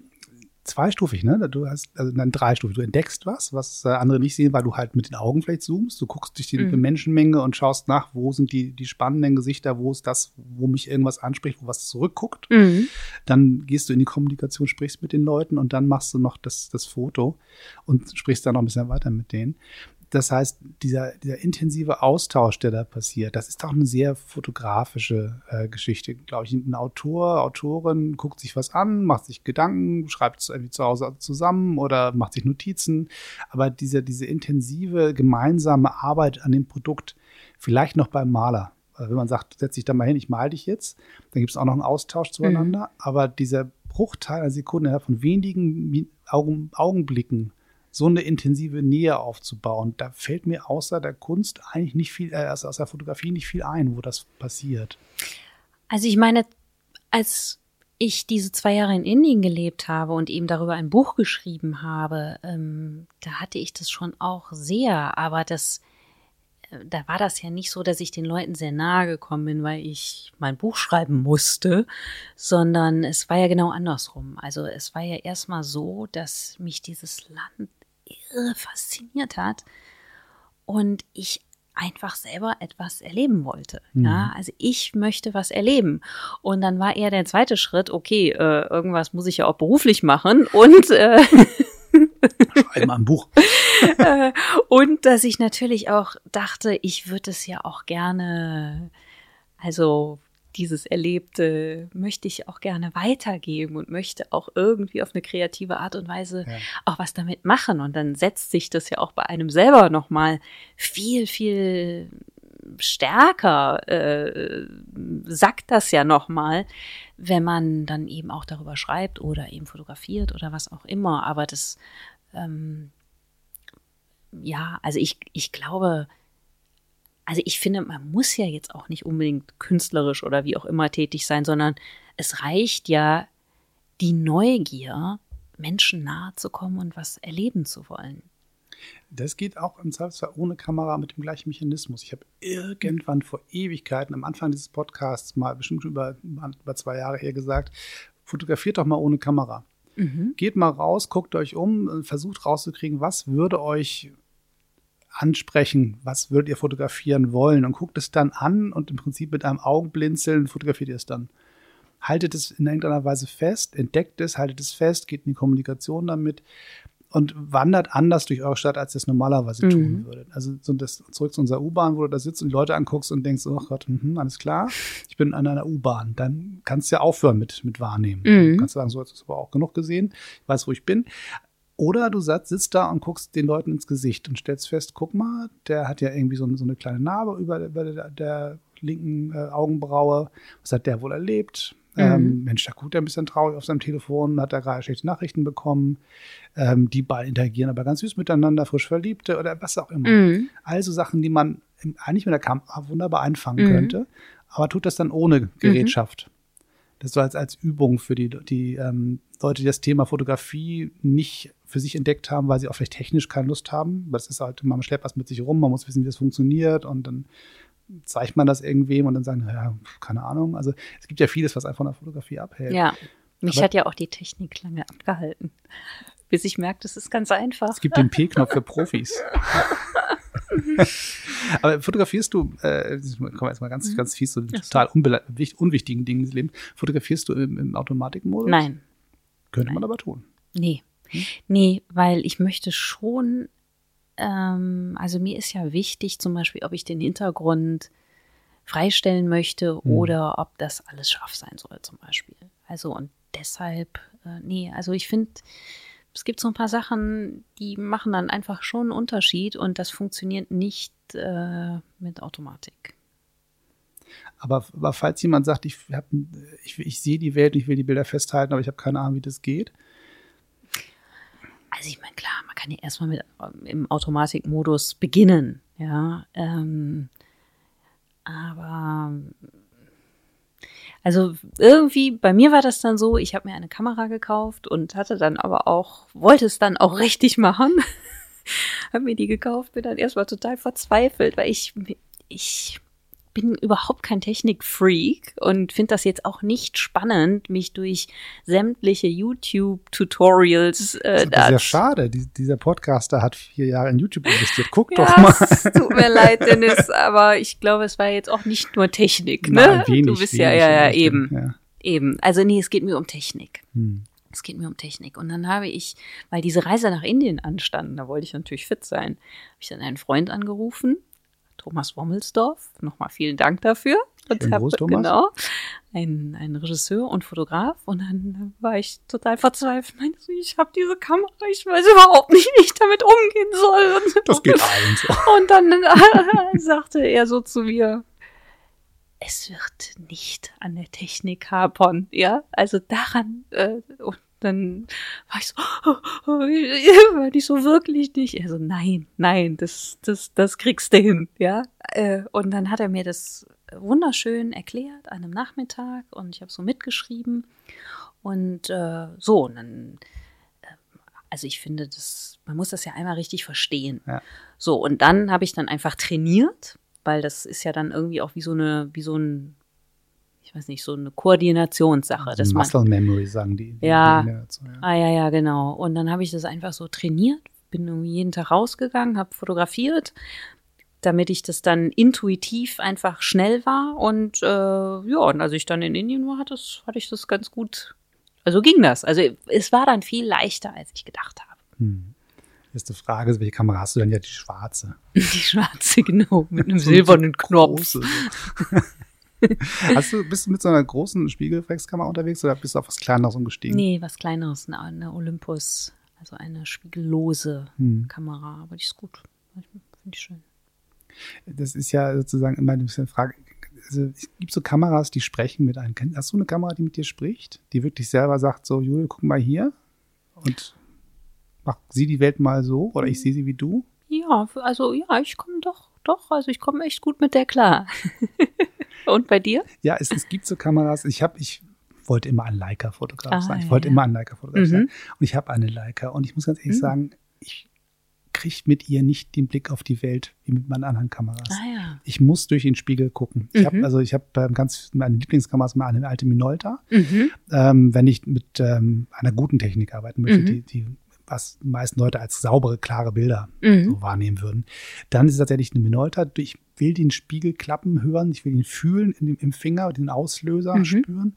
zweistufig, ne? Du hast, also dann dreistufig. Du entdeckst was, was äh, andere nicht sehen, weil du halt mit den Augen vielleicht zoomst. Du guckst durch die mhm. Menschenmenge und schaust nach, wo sind die, die spannenden Gesichter, wo ist das, wo mich irgendwas anspricht, wo was zurückguckt. Mhm. Dann gehst du in die Kommunikation, sprichst mit den Leuten und dann machst du noch das, das Foto und sprichst dann noch ein bisschen weiter mit denen. Das heißt, dieser, dieser intensive Austausch, der da passiert, das ist auch eine sehr fotografische äh, Geschichte, glaube ich. Ein Autor, Autorin guckt sich was an, macht sich Gedanken, schreibt es irgendwie zu Hause zusammen oder macht sich Notizen. Aber diese, diese intensive gemeinsame Arbeit an dem Produkt, vielleicht noch beim Maler, wenn man sagt, setz dich da mal hin, ich mal dich jetzt, dann gibt es auch noch einen Austausch zueinander. Mhm. Aber dieser Bruchteil einer Sekunde von wenigen Augen, Augenblicken so eine intensive Nähe aufzubauen. Da fällt mir außer der Kunst eigentlich nicht viel, äh, aus der Fotografie nicht viel ein, wo das passiert. Also ich meine, als ich diese zwei Jahre in Indien gelebt habe und eben darüber ein Buch geschrieben habe, ähm, da hatte ich das schon auch sehr, aber das da war das ja nicht so, dass ich den Leuten sehr nahe gekommen bin, weil ich mein Buch schreiben musste, sondern es war ja genau andersrum. Also es war ja erstmal so, dass mich dieses Land irre fasziniert hat und ich einfach selber etwas erleben wollte. Mhm. Ja, also ich möchte was erleben. Und dann war eher der zweite Schritt, okay, äh, irgendwas muss ich ja auch beruflich machen und äh, <laughs> Schreiben ein Buch. <laughs> Äh, und dass ich natürlich auch dachte, ich würde es ja auch gerne, also dieses Erlebte möchte ich auch gerne weitergeben und möchte auch irgendwie auf eine kreative Art und Weise ja. auch was damit machen. Und dann setzt sich das ja auch bei einem selber nochmal viel, viel stärker, äh, sagt das ja nochmal, wenn man dann eben auch darüber schreibt oder eben fotografiert oder was auch immer. Aber das, ähm, ja, also ich, ich glaube, also ich finde, man muss ja jetzt auch nicht unbedingt künstlerisch oder wie auch immer tätig sein, sondern es reicht ja die Neugier, Menschen nahe zu kommen und was erleben zu wollen. Das geht auch im Zweifelsfall ohne Kamera mit dem gleichen Mechanismus. Ich habe irgendwann vor Ewigkeiten am Anfang dieses Podcasts mal bestimmt über, über zwei Jahre her gesagt, fotografiert doch mal ohne Kamera. Mhm. Geht mal raus, guckt euch um, versucht rauszukriegen, was würde euch ansprechen, was würdet ihr fotografieren wollen und guckt es dann an und im Prinzip mit einem Augenblinzeln fotografiert ihr es dann. Haltet es in irgendeiner Weise fest, entdeckt es, haltet es fest, geht in die Kommunikation damit und wandert anders durch eure Stadt, als ihr es normalerweise mhm. tun würdet. Also so das, zurück zu unserer U-Bahn, wo du da sitzt und die Leute anguckst und denkst, oh Gott, mh, alles klar, ich bin an einer U-Bahn. Dann kannst du ja aufhören mit, mit Wahrnehmen. Mhm. Du kannst sagen, so, jetzt ist aber auch genug gesehen, ich weiß, wo ich bin. Oder du sitzt da und guckst den Leuten ins Gesicht und stellst fest, guck mal, der hat ja irgendwie so, so eine kleine Narbe über, über der, der linken äh, Augenbraue. Was hat der wohl erlebt? Mhm. Ähm, Mensch, da guckt er ein bisschen traurig auf seinem Telefon, hat er gerade schlechte Nachrichten bekommen. Ähm, die beiden interagieren aber ganz süß miteinander, frisch Verliebte oder was auch immer. Mhm. Also Sachen, die man eigentlich mit der Kamera wunderbar einfangen mhm. könnte, aber tut das dann ohne Gerätschaft. Das so als, als Übung für die, die ähm, Leute, die das Thema Fotografie nicht für sich entdeckt haben, weil sie auch vielleicht technisch keine Lust haben. Weil es ist halt, man schleppt was mit sich rum, man muss wissen, wie das funktioniert und dann zeigt man das irgendwem und dann sagen, ja, keine Ahnung. Also es gibt ja vieles, was einfach von der Fotografie abhält. Ja, mich Aber hat ja auch die Technik lange abgehalten, bis ich merkte, es ist ganz einfach. Es gibt den P-Knopf für Profis. <laughs> Aber fotografierst du, äh, kommen wir jetzt mal ganz, mhm. ganz fies, so total unwichtigen Dingen im Leben, fotografierst du im, im Automatikmodus? Nein. Könnte Nein. man aber tun. Nee. Hm? Nee, weil ich möchte schon ähm, also mir ist ja wichtig, zum Beispiel, ob ich den Hintergrund freistellen möchte mhm. oder ob das alles scharf sein soll, zum Beispiel. Also und deshalb, äh, nee, also ich finde, es gibt so ein paar Sachen, die machen dann einfach schon einen Unterschied und das funktioniert nicht äh, mit Automatik. Aber, aber falls jemand sagt, ich, hab, ich, ich sehe die Welt, ich will die Bilder festhalten, aber ich habe keine Ahnung, wie das geht, also ich meine, klar, man kann ja erstmal mit ähm, im Automatikmodus beginnen, ja. Ähm, aber also irgendwie, bei mir war das dann so, ich habe mir eine Kamera gekauft und hatte dann aber auch, wollte es dann auch <laughs> richtig machen. <laughs> habe mir die gekauft, bin dann erstmal total verzweifelt, weil ich, ich bin überhaupt kein Technikfreak und finde das jetzt auch nicht spannend, mich durch sämtliche YouTube-Tutorials. Äh, das ist ja schade. Die, dieser Podcaster hat vier Jahre in YouTube investiert. Guck ja, doch mal. Es tut mir leid, Dennis, <laughs> aber ich glaube, es war jetzt auch nicht nur Technik. Ne? Nein, wenig, du bist ja, ja, ja, eben. Ja. Eben. Also nee, es geht mir um Technik. Hm. Es geht mir um Technik. Und dann habe ich, weil diese Reise nach Indien anstand, da wollte ich natürlich fit sein, habe ich dann einen Freund angerufen, Thomas Wommelsdorf. Nochmal vielen Dank dafür. Und hab, genau, ein, ein Regisseur und Fotograf. Und dann war ich total verzweifelt. Meinte so, ich habe diese Kamera, ich weiß überhaupt nicht, wie ich damit umgehen soll. Und, das geht allen so. <laughs> Und dann äh, <laughs> sagte er so zu mir, es wird nicht an der Technik hapern, ja, also daran, äh, und dann war ich so, oh, oh, <laughs> war ich so wirklich nicht. Er so, nein, nein, das, das, das kriegst du hin, ja. Äh, und dann hat er mir das wunderschön erklärt an einem Nachmittag und ich habe so mitgeschrieben und äh, so und dann äh, also ich finde, das, man muss das ja einmal richtig verstehen. Ja. So, und dann habe ich dann einfach trainiert, weil das ist ja dann irgendwie auch wie so eine, wie so ein, weiß nicht, so eine Koordinationssache. Also dass man, Muscle Memory sagen die. Ja. die dazu, ja. Ah ja, ja, genau. Und dann habe ich das einfach so trainiert, bin jeden Tag rausgegangen, habe fotografiert, damit ich das dann intuitiv einfach schnell war. Und äh, ja, und als ich dann in Indien war, hatte, das, hatte ich das ganz gut. Also ging das. Also es war dann viel leichter, als ich gedacht habe. Hm. Erste Frage ist, welche Kamera hast du denn? Ja, die schwarze. <laughs> Die schwarze, genau, mit einem <laughs> silbernen Knopf. <laughs> <laughs> Hast du, bist du mit so einer großen Spiegelreflexkamera unterwegs oder bist du auf was Kleineres umgestiegen? Nee, was Kleineres, eine, Olympus, also eine spiegellose Hm. Kamera, aber die ist gut. Finde ich schön. Das ist ja sozusagen immer ein bisschen eine Frage. Also, es gibt so Kameras, die sprechen mit einem. Hast du eine Kamera, die mit dir spricht? Die wirklich selber sagt so, Jule, guck mal hier und mach sie die Welt mal so oder ich sehe sie wie du? Ja, also ja, ich komme doch, doch, also ich komme echt gut mit der klar. <laughs> Und bei dir? Ja, es, es gibt so Kameras. Ich habe, ich wollte immer ein Leica-Fotograf Ah, sein. Ich wollte ja. immer ein Leica-Fotograf Mhm. sein. Und ich habe eine Leica. Und ich muss ganz ehrlich Mhm. sagen, ich kriege mit ihr nicht den Blick auf die Welt wie mit meinen anderen Kameras. Ah ja. Ich muss durch den Spiegel gucken. Ich habe Mhm. also ich habe ähm, ganz meine Lieblingskamera ist mal eine alte Minolta. Mhm. ähm, wenn ich mit ähm, einer guten Technik arbeiten möchte, Mhm. die, die was die meisten Leute als saubere, klare Bilder Mhm. so wahrnehmen würden, dann ist es tatsächlich eine Minolta. Ich will den Spiegel klappen hören, ich will ihn fühlen in dem, im Finger, den Auslöser Mhm. spüren.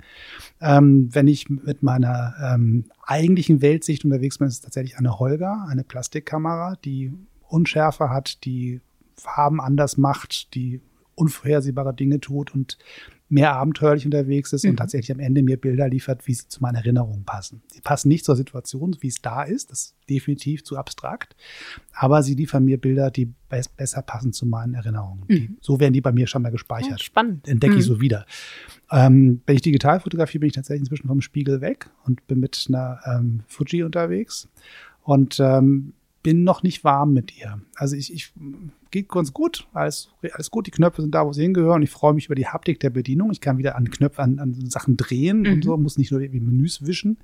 Ähm, wenn ich mit meiner ähm, eigentlichen Weltsicht unterwegs bin, ist es tatsächlich eine Holger, eine Plastikkamera, die Unschärfe hat, die Farben anders macht, die unvorhersehbare Dinge tut und mehr abenteuerlich unterwegs ist Mhm. und tatsächlich am Ende mir Bilder liefert, wie sie zu meinen Erinnerungen passen. Sie passen nicht zur Situation, wie es da ist, das ist definitiv zu abstrakt, aber sie liefern mir Bilder, die be besser passen zu meinen Erinnerungen. Die, so werden die bei mir schon mal Ja, gespeichert. spannend. Entdecke ich Mhm. so wieder. Ähm, wenn ich digital fotografiere, bin ich tatsächlich inzwischen vom Spiegel weg und bin mit einer ähm, Fuji unterwegs und ähm, bin noch nicht warm mit ihr. Also ich, ich geht ganz gut, alles, alles gut, die Knöpfe sind da, wo sie hingehören. Ich freue mich über die Haptik der Bedienung. Ich kann wieder an Knöpfe, an, an Sachen drehen Mhm. und so, muss nicht nur irgendwie Menüs wischen.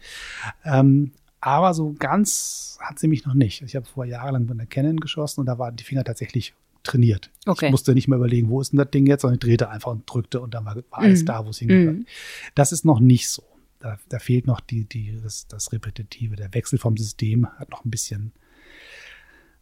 Ähm, aber so ganz hat sie mich noch nicht. Ich habe vor jahrelang mit einer Canon geschossen und da waren die Finger tatsächlich trainiert. Okay. Ich musste nicht mehr überlegen, wo ist denn das Ding jetzt, sondern ich drehte einfach und drückte und dann war, war alles Mhm. da, wo es hingehört. Mhm. Das ist noch nicht so. Da, da fehlt noch die, die, das, das Repetitive. Der Wechsel vom System hat noch ein bisschen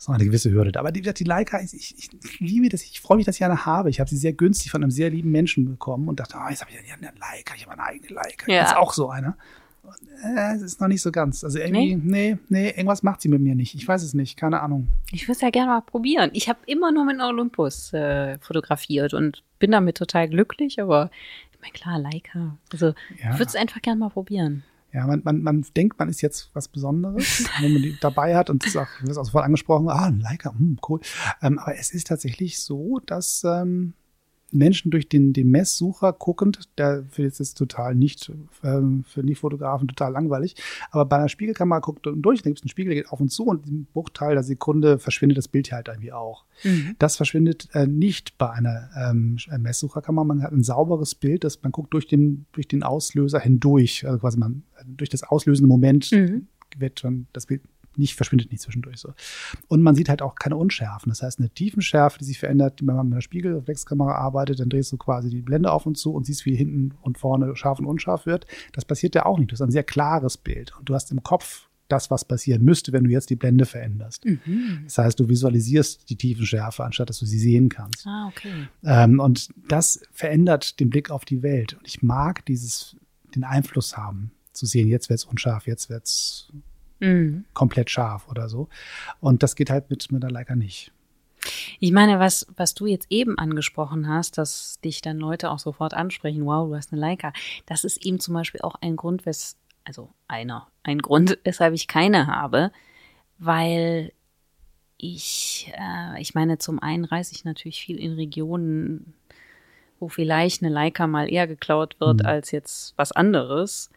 so eine gewisse Hürde. Aber die, die Leica, ich, ich, ich liebe das, ich freue mich, dass ich eine habe. Ich habe sie sehr günstig von einem sehr lieben Menschen bekommen und dachte, oh, jetzt habe ich eine Leica, ich habe eine eigene Leica. Ja. Jetzt auch so eine. Und, äh, es ist noch nicht so ganz. Also irgendwie, nee? nee, irgendwas macht sie mit mir nicht. Ich weiß es nicht, keine Ahnung. Ich würde es ja gerne mal probieren. Ich habe immer nur mit einem Olympus äh, fotografiert und bin damit total glücklich, aber ich meine, klar, Leica. Also Ja. ich würde es einfach gerne mal probieren. Ja, man, man, man denkt, man ist jetzt was Besonderes, <laughs> wenn man die dabei hat und das ist auch, das ist auch sofort angesprochen, ah, ein Leica, hm, cool. Ähm, aber es ist tatsächlich so, dass ähm, Menschen durch den, den Messsucher guckend, der für jetzt ist total nicht, ähm, für Nicht-Fotografen total langweilig, aber bei einer Spiegelkamera guckt man durch, da gibt es einen Spiegel, der geht auf und zu und im Bruchteil der Sekunde verschwindet das Bild halt irgendwie auch. Mhm. Das verschwindet äh, nicht bei einer ähm, Messsucherkamera. Man hat ein sauberes Bild, das man guckt durch den, durch den Auslöser hindurch. Also quasi man durch das auslösende Moment Mhm. wird schon das Bild nicht verschwindet nicht zwischendurch so. Und man sieht halt auch keine Unschärfen. Das heißt, eine Tiefenschärfe, die sich verändert, wenn man mit einer Spiegelreflexkamera arbeitet, dann drehst du quasi die Blende auf und zu und siehst, wie hinten und vorne scharf und unscharf wird. Das passiert ja auch nicht. Du hast ein sehr klares Bild und du hast im Kopf das, was passieren müsste, wenn du jetzt die Blende veränderst. Mhm. Das heißt, du visualisierst die Tiefenschärfe, anstatt dass du sie sehen kannst. Ah, okay. Ähm, und das verändert den Blick auf die Welt. Und ich mag dieses, den Einfluss haben, zu sehen, jetzt wird's unscharf, jetzt wird's Mhm. komplett scharf oder so. Und das geht halt mit, mit der Leica nicht. Ich meine, was, was du jetzt eben angesprochen hast, dass dich dann Leute auch sofort ansprechen, wow, du hast eine Leica. Das ist eben zum Beispiel auch ein Grund, wes, also einer, ein Grund, <laughs> weshalb ich keine habe, weil ich, äh, ich meine, zum einen reise ich natürlich viel in Regionen, wo vielleicht eine Leica mal eher geklaut wird Mhm. als jetzt was anderes.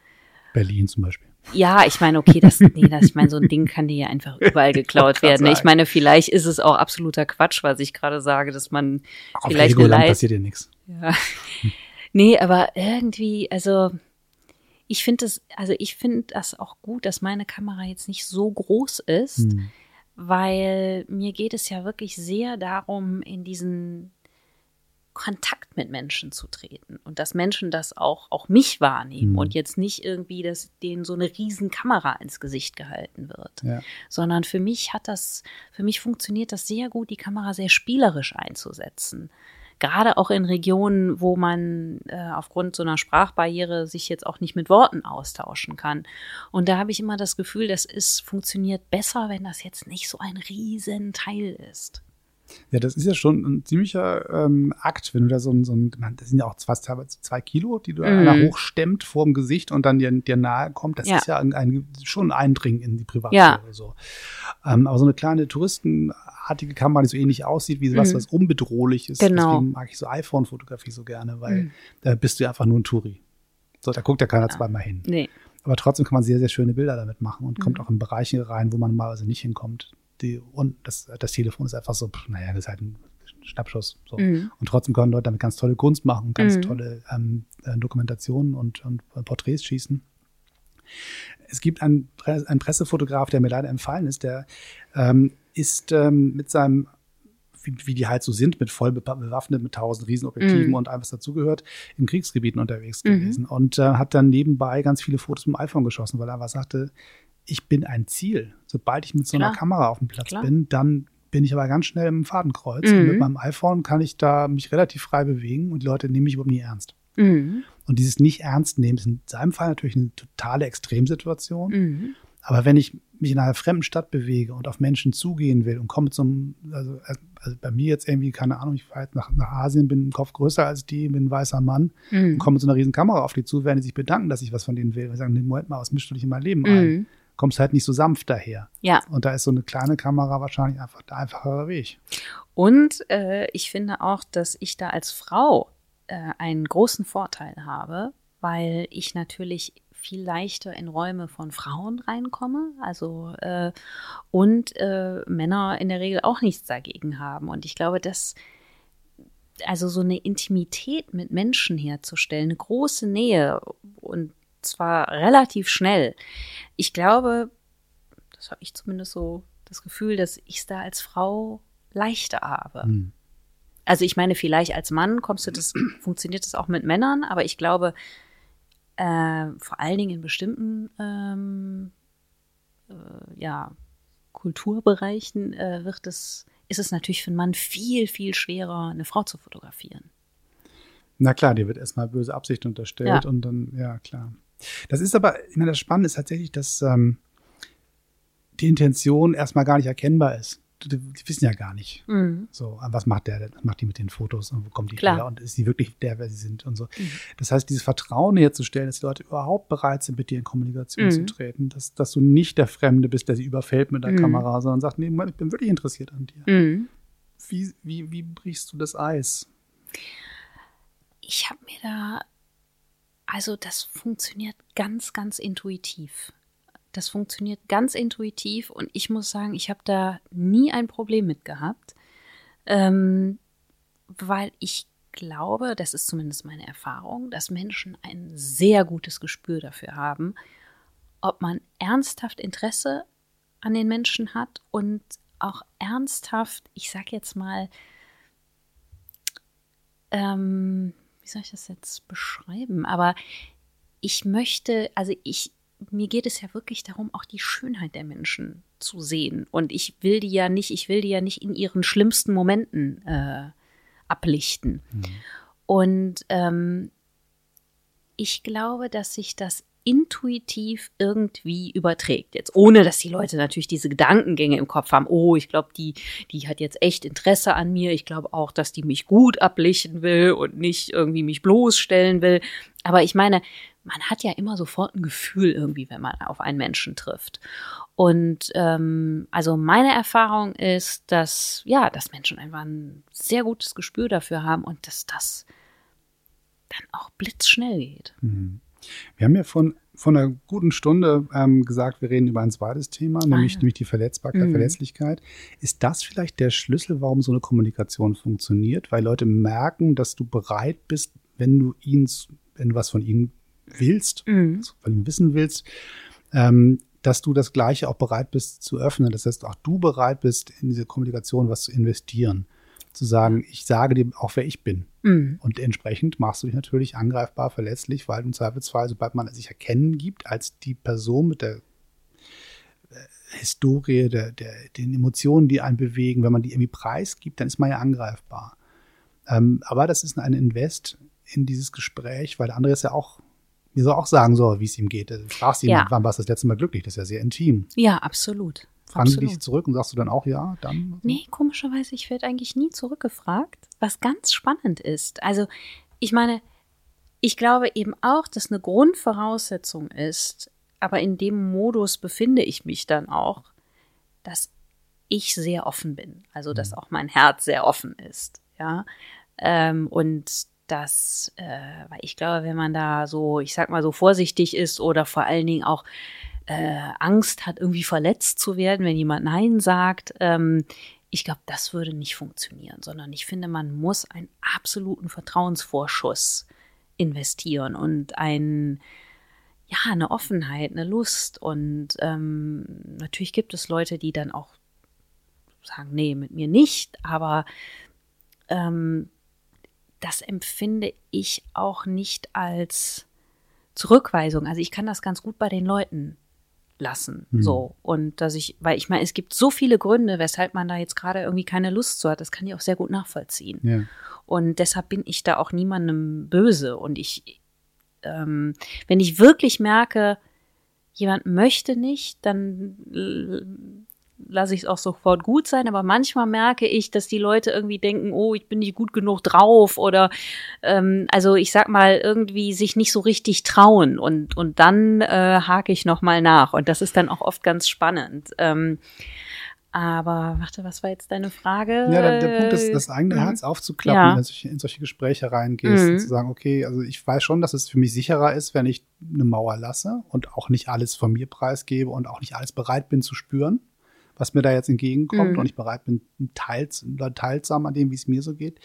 Berlin zum Beispiel. Ja, ich meine, okay, das, nee, das, ich meine, so ein Ding kann dir ja einfach <laughs> überall geklaut werden. Ich meine, vielleicht ist es auch absoluter Quatsch, was ich gerade sage, dass man Auf vielleicht eine Leit passiert dir nichts. ja. Nee, aber irgendwie, also ich finde es, also ich finde das auch gut, dass meine Kamera jetzt nicht so groß ist, Hm. weil mir geht es ja wirklich sehr darum, in diesen Kontakt mit Menschen zu treten und dass Menschen das auch, auch mich wahrnehmen Mhm. und jetzt nicht irgendwie, dass denen so eine riesen Kamera ins Gesicht gehalten wird, Ja. sondern für mich hat das, für mich funktioniert das sehr gut, die Kamera sehr spielerisch einzusetzen. Gerade auch in Regionen, wo man äh, aufgrund so einer Sprachbarriere sich jetzt auch nicht mit Worten austauschen kann. Und da habe ich immer das Gefühl, das ist, funktioniert besser, wenn das jetzt nicht so ein riesen Teil ist. Ja, das ist ja schon ein ziemlicher ähm, Akt, wenn du da so ein, so ein das sind ja auch fast teilweise zwei Kilo, die du Mhm. einer hochstemmt vor dem Gesicht und dann dir, dir nahe kommt. Das Ja. ist ja ein, ein, schon ein Eindringen in die Privatsphäre. Ja. So. Ähm, aber so eine kleine touristenartige Kamera, die so ähnlich aussieht wie was, Mhm. was unbedrohlich ist. Genau. Deswegen mag ich so iPhone-Fotografie so gerne, weil Mhm. da bist du ja einfach nur ein Touri. So, da guckt ja keiner Ja. zweimal hin. Nee. Aber trotzdem kann man sehr, sehr schöne Bilder damit machen und kommt Mhm. auch in Bereiche rein, wo man normalerweise nicht hinkommt. Die, und das, das Telefon ist einfach so, naja, das ist halt ein Schnappschuss. So. Mhm. Und trotzdem können Leute damit ganz tolle Kunst machen, ganz Mhm. tolle ähm, äh, Dokumentationen und, und Porträts schießen. Es gibt einen, Pre- einen Pressefotograf, der mir leider entfallen ist, der ähm, ist ähm, mit seinem, wie, wie die halt so sind, mit voll bewaffnet, mit tausend Riesenobjektiven Mhm. und allem, was dazugehört, in Kriegsgebieten unterwegs Mhm. gewesen und äh, hat dann nebenbei ganz viele Fotos mit dem iPhone geschossen, weil er einfach sagte, ich bin ein Ziel. Sobald ich mit so einer Klar. Kamera auf dem Platz Klar. bin, dann bin ich aber ganz schnell im Fadenkreuz. Und Mhm. mit meinem iPhone kann ich da mich relativ frei bewegen und die Leute nehmen mich überhaupt nie ernst. Mhm. Und dieses nicht ernst nehmen ist in seinem Fall natürlich eine totale Extremsituation. Mhm. Aber wenn ich mich in einer fremden Stadt bewege und auf Menschen zugehen will und komme zum, also, also bei mir jetzt irgendwie, keine Ahnung, ich fahre jetzt nach, nach Asien, bin im Kopf größer als die, bin ein weißer Mann und Mhm. komme mit so einer riesen Kamera auf die zu, werden die sich bedanken, dass ich was von denen will. Und sagen, nee, Moment mal, was mischst du dich in mein Leben ein? Mhm. Kommst halt nicht so sanft daher. Ja. Und da ist so eine kleine Kamera wahrscheinlich einfach der einfachere Weg. Und äh, ich finde auch, dass ich da als Frau äh, einen großen Vorteil habe, weil ich natürlich viel leichter in Räume von Frauen reinkomme, also äh, und äh, Männer in der Regel auch nichts dagegen haben. Und ich glaube, dass also so eine Intimität mit Menschen herzustellen, eine große Nähe und zwar relativ schnell. Ich glaube, das habe ich zumindest so das Gefühl, dass ich es da als Frau leichter habe. Hm. Also ich meine, vielleicht als Mann kommst du das, <clears throat> funktioniert das auch mit Männern, aber ich glaube, äh, vor allen Dingen in bestimmten ähm, äh, ja, Kulturbereichen äh, wird es, ist es natürlich für einen Mann viel, viel schwerer, eine Frau zu fotografieren. Na klar, dir wird erstmal böse Absicht unterstellt Ja. und dann, ja klar. Das ist aber, ich meine, das Spannende ist tatsächlich, dass ähm, die Intention erstmal gar nicht erkennbar ist. Die, die wissen ja gar nicht. Mhm. So, ah, was macht der, was macht die mit den Fotos und wo kommt die Klar. her und ist die wirklich der, wer sie sind und so. Mhm. Das heißt, dieses Vertrauen herzustellen, dass die Leute überhaupt bereit sind, mit dir in Kommunikation Mhm. zu treten, dass, dass du nicht der Fremde bist, der sie überfällt mit der Mhm. Kamera, sondern sagt, nee, ich bin wirklich interessiert an dir. Mhm. Wie, wie, wie brichst du das Eis? Ich habe mir da, also das funktioniert ganz, ganz intuitiv. Das funktioniert ganz intuitiv und ich muss sagen, ich habe da nie ein Problem mit gehabt, ähm, weil ich glaube, das ist zumindest meine Erfahrung, dass Menschen ein sehr gutes Gespür dafür haben, ob man ernsthaft Interesse an den Menschen hat und auch ernsthaft, ich sag jetzt mal, ähm, wie soll ich das jetzt beschreiben? Aber ich möchte, also ich, mir geht es ja wirklich darum, auch die Schönheit der Menschen zu sehen. Und ich will die ja nicht, ich will die ja nicht in ihren schlimmsten Momenten äh, ablichten. Und ähm, ich glaube, dass sich das intuitiv irgendwie überträgt. Jetzt ohne, dass die Leute natürlich diese Gedankengänge im Kopf haben. Oh, ich glaube, die, die hat jetzt echt Interesse an mir. Ich glaube auch, dass die mich gut ablichten will und nicht irgendwie mich bloßstellen will. Aber ich meine, man hat ja immer sofort ein Gefühl irgendwie, wenn man auf einen Menschen trifft. Und ähm, also meine Erfahrung ist, dass ja, dass Menschen einfach ein sehr gutes Gespür dafür haben und dass das dann auch blitzschnell geht. Mhm. Wir haben ja von, von einer guten Stunde ähm, gesagt, wir reden über ein zweites Thema, nämlich, ja. nämlich die Verletzbarkeit, Mhm. Verletzlichkeit. Ist das vielleicht der Schlüssel, warum so eine Kommunikation funktioniert? Weil Leute merken, dass du bereit bist, wenn du ihnen, wenn du was von ihnen willst, mhm. also von ihm wissen willst, ähm, dass du das Gleiche auch bereit bist zu öffnen. Das heißt, auch du bereit bist, in diese Kommunikation was zu investieren. Zu sagen, ich sage dir auch, wer ich bin. Mhm. Und entsprechend machst du dich natürlich angreifbar, verletzlich, weil im Zweifelsfall, sobald man sich erkennen gibt als die Person mit der äh, Historie, der, der, den Emotionen, die einen bewegen, wenn man die irgendwie preisgibt, dann ist man ja angreifbar. Ähm, aber das ist ein Invest in dieses Gespräch, weil der andere ist ja auch mir soll auch sagen soll, wie es ihm geht. Du fragst ihn, ja. wann warst du das letzte Mal glücklich? Das ist ja sehr intim. Ja, absolut. Fragen absolut. dich zurück und sagst du dann auch ja, dann? Nee, komischerweise, ich werde eigentlich nie zurückgefragt, was ganz spannend ist. Also, ich meine, ich glaube eben auch, dass eine Grundvoraussetzung ist, aber in dem Modus befinde ich mich dann auch, dass ich sehr offen bin. Also, dass mhm. auch mein Herz sehr offen ist. Ja. Ähm, und dass, äh, weil ich glaube, wenn man da so, ich sag mal so vorsichtig ist oder vor allen Dingen auch äh, Angst hat, irgendwie verletzt zu werden, wenn jemand Nein sagt, ähm, ich glaube, das würde nicht funktionieren, sondern ich finde, man muss einen absoluten Vertrauensvorschuss investieren und ein, ja, eine Offenheit, eine Lust. Und ähm, natürlich gibt es Leute, die dann auch sagen, nee, mit mir nicht, aber ähm, das empfinde ich auch nicht als Zurückweisung. Also ich kann das ganz gut bei den Leuten lassen. Mhm. So. Und dass ich, weil ich meine, es gibt so viele Gründe, weshalb man da jetzt gerade irgendwie keine Lust zu hat. Das kann ich auch sehr gut nachvollziehen. Ja. Und deshalb bin ich da auch niemandem böse. Und ich, ähm, wenn ich wirklich merke, jemand möchte nicht, dann lasse ich es auch sofort gut sein, aber manchmal merke ich, dass die Leute irgendwie denken, oh, ich bin nicht gut genug drauf oder ähm, also ich sag mal irgendwie sich nicht so richtig trauen und und dann äh, hake ich noch mal nach und das ist dann auch oft ganz spannend. Ähm, aber warte, was war jetzt deine Frage? Ja, der, der Punkt ist, das eigene mhm. Herz aufzuklappen, ja. wenn du in solche Gespräche reingehst mhm. und zu sagen, okay, also ich weiß schon, dass es für mich sicherer ist, wenn ich eine Mauer lasse und auch nicht alles von mir preisgebe und auch nicht alles bereit bin zu spüren was mir da jetzt entgegenkommt mhm. und ich bereit bin, teils, teilsam an dem, wie es mir so geht.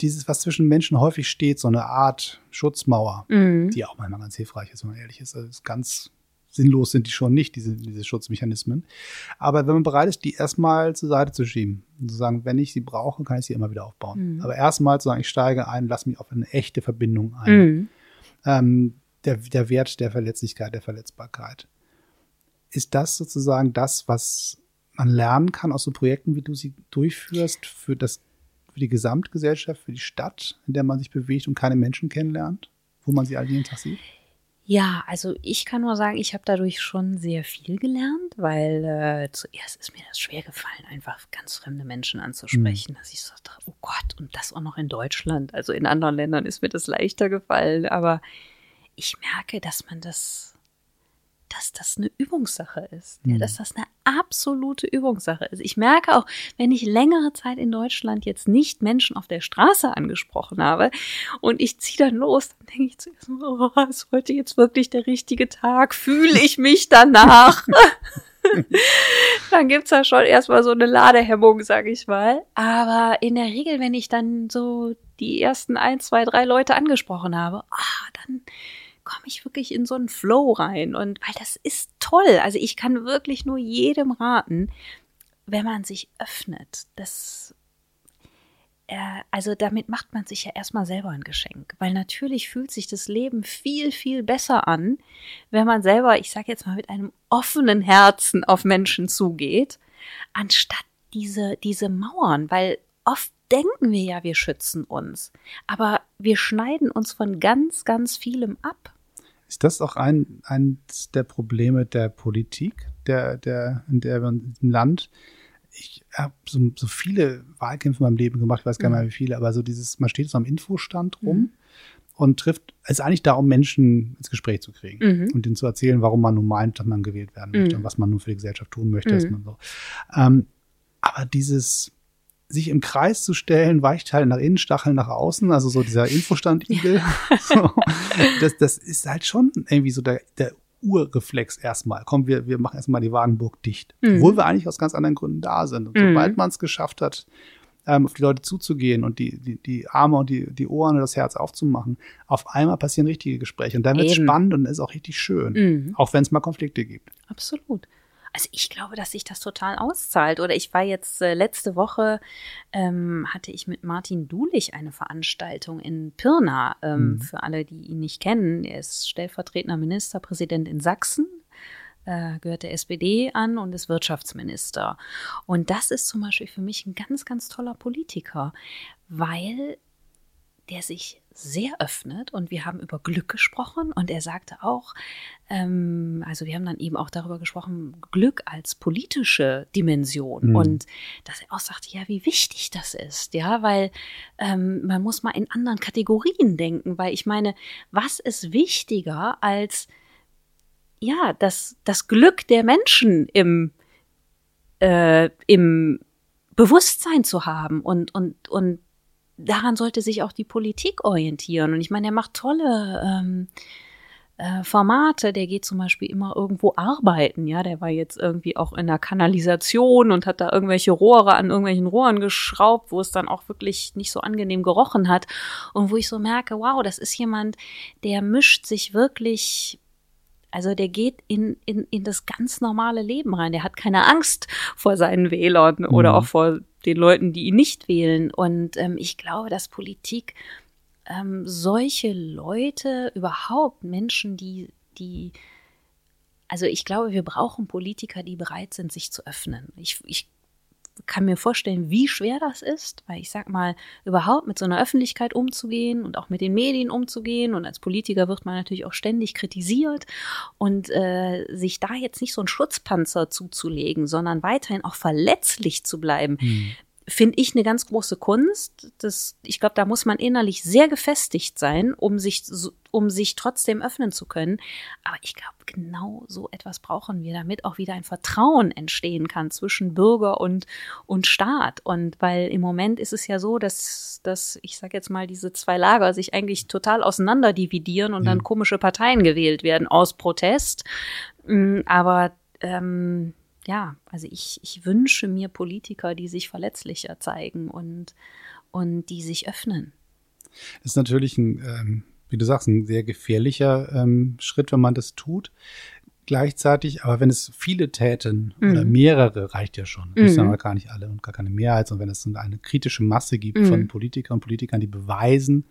Dieses, was zwischen Menschen häufig steht, so eine Art Schutzmauer, mhm. die auch manchmal ganz hilfreich ist, wenn man ehrlich ist. Also ist ganz sinnlos sind die schon nicht, diese, diese Schutzmechanismen. Aber wenn man bereit ist, die erstmal zur Seite zu schieben und zu sagen, wenn ich sie brauche, kann ich sie immer wieder aufbauen. Mhm. Aber erstmal zu sagen, ich steige ein, lass mich auf eine echte Verbindung ein. Mhm. Ähm, der, der Wert der Verletzlichkeit, der Verletzbarkeit ist das sozusagen das, was man lernen kann aus so Projekten, wie du sie durchführst, für das, für die Gesamtgesellschaft, für die Stadt, in der man sich bewegt und keine Menschen kennenlernt, wo man sie all jeden Tag sieht? Ja, also ich kann nur sagen, ich habe dadurch schon sehr viel gelernt, weil äh, zuerst ist mir das schwer gefallen, einfach ganz fremde Menschen anzusprechen, mhm. dass ich so dachte, oh Gott, und das auch noch in Deutschland. Also in anderen Ländern ist mir das leichter gefallen, aber ich merke, dass man das dass das eine Übungssache ist. Ja, mhm. dass das eine absolute Übungssache ist. Ich merke auch, wenn ich längere Zeit in Deutschland jetzt nicht Menschen auf der Straße angesprochen habe und ich ziehe dann los, dann denke ich zuerst, oh, ist heute jetzt wirklich der richtige Tag? Fühle ich mich danach? <laughs> dann gibt's da schon erstmal so eine Ladehemmung, sag ich mal. Aber in der Regel, wenn ich dann so die ersten ein, zwei, drei Leute angesprochen habe, ah, dann komme ich wirklich in so einen Flow rein. Und weil das ist toll. Also ich kann wirklich nur jedem raten, wenn man sich öffnet, das äh, also damit macht man sich ja erstmal selber ein Geschenk, weil natürlich fühlt sich das Leben viel, viel besser an, wenn man selber, ich sage jetzt mal, mit einem offenen Herzen auf Menschen zugeht, anstatt diese, diese Mauern, weil oft denken wir ja, wir schützen uns, aber wir schneiden uns von ganz, ganz vielem ab. Ist das auch ein, eines der Probleme der Politik, der, der, in der im Land? Ich habe so, so viele Wahlkämpfe in meinem Leben gemacht, ich weiß gar nicht mhm. mehr wie viele, aber so dieses, man steht so am Infostand rum mhm. und trifft, es ist eigentlich da, um Menschen ins Gespräch zu kriegen mhm. und ihnen zu erzählen, warum man nun meint, dass man gewählt werden möchte mhm. und was man nun für die Gesellschaft tun möchte, mhm. man so. Ähm, aber dieses, sich im Kreis zu stellen, Weichteile nach innen, Stacheln nach außen, also so dieser Infostand-Igel. <laughs> so, das, das ist halt schon irgendwie so der, der Urreflex erstmal. Komm, wir, wir machen erstmal die Wagenburg dicht. Mhm. Obwohl wir eigentlich aus ganz anderen Gründen da sind. Und mhm. sobald man es geschafft hat, ähm, auf die Leute zuzugehen und die, die, die Arme und die, die Ohren und das Herz aufzumachen. Auf einmal passieren richtige Gespräche und dann wird es spannend und ist auch richtig schön, mhm. auch wenn es mal Konflikte gibt. Absolut. Also ich glaube, dass sich das total auszahlt. Oder ich war jetzt äh, letzte Woche, ähm, hatte ich mit Martin Dulich eine Veranstaltung in Pirna. Ähm, mhm. Für alle, die ihn nicht kennen, er ist stellvertretender Ministerpräsident in Sachsen äh, gehört der SPD an und ist Wirtschaftsminister. Und das ist zum Beispiel für mich ein ganz, ganz toller Politiker, weil der sich sehr öffnet und wir haben über Glück gesprochen und er sagte auch, ähm, also wir haben dann eben auch darüber gesprochen, Glück als politische Dimension mhm. und dass er auch sagte, ja, wie wichtig das ist, ja, weil ähm, man muss mal in anderen Kategorien denken, weil ich meine, was ist wichtiger als ja, das, das Glück der Menschen im, äh, im Bewusstsein zu haben und, und, und daran sollte sich auch die Politik orientieren. Und ich meine, er macht tolle ähm, äh, Formate. Der geht zum Beispiel immer irgendwo arbeiten. Ja, der war jetzt irgendwie auch in der Kanalisation und hat da irgendwelche Rohre an irgendwelchen Rohren geschraubt, wo es dann auch wirklich nicht so angenehm gerochen hat. Und wo ich so merke, wow, das ist jemand, der mischt sich wirklich also der geht in, in, in das ganz normale Leben rein. Der hat keine Angst vor seinen Wählern mhm. oder auch vor den Leuten, die ihn nicht wählen. Und ähm, ich glaube, dass Politik ähm, solche Leute überhaupt, Menschen, die, die, also ich glaube, wir brauchen Politiker, die bereit sind, sich zu öffnen. Ich, ich kann mir vorstellen, wie schwer das ist, weil ich sag mal, überhaupt mit so einer Öffentlichkeit umzugehen und auch mit den Medien umzugehen. Und als Politiker wird man natürlich auch ständig kritisiert und äh, sich da jetzt nicht so einen Schutzpanzer zuzulegen, sondern weiterhin auch verletzlich zu bleiben. Mhm finde ich eine ganz große Kunst. Das, ich glaube, da muss man innerlich sehr gefestigt sein, um sich, um sich trotzdem öffnen zu können. Aber ich glaube, genau so etwas brauchen wir, damit auch wieder ein Vertrauen entstehen kann zwischen Bürger und, und Staat. Und weil im Moment ist es ja so, dass, dass ich sage jetzt mal, diese zwei Lager sich eigentlich total auseinander dividieren und ja. dann komische Parteien gewählt werden aus Protest. Mm, aber ähm, ja, also ich, ich wünsche mir Politiker, die sich verletzlicher zeigen und, und die sich öffnen. Das ist natürlich ein, ähm, wie du sagst, ein sehr gefährlicher ähm, Schritt, wenn man das tut. Gleichzeitig, aber wenn es viele täten mhm. oder mehrere, reicht ja schon. Das mhm. aber gar nicht alle und gar keine Mehrheit, sondern wenn es eine kritische Masse gibt mhm. von Politikern und Politikern, die beweisen,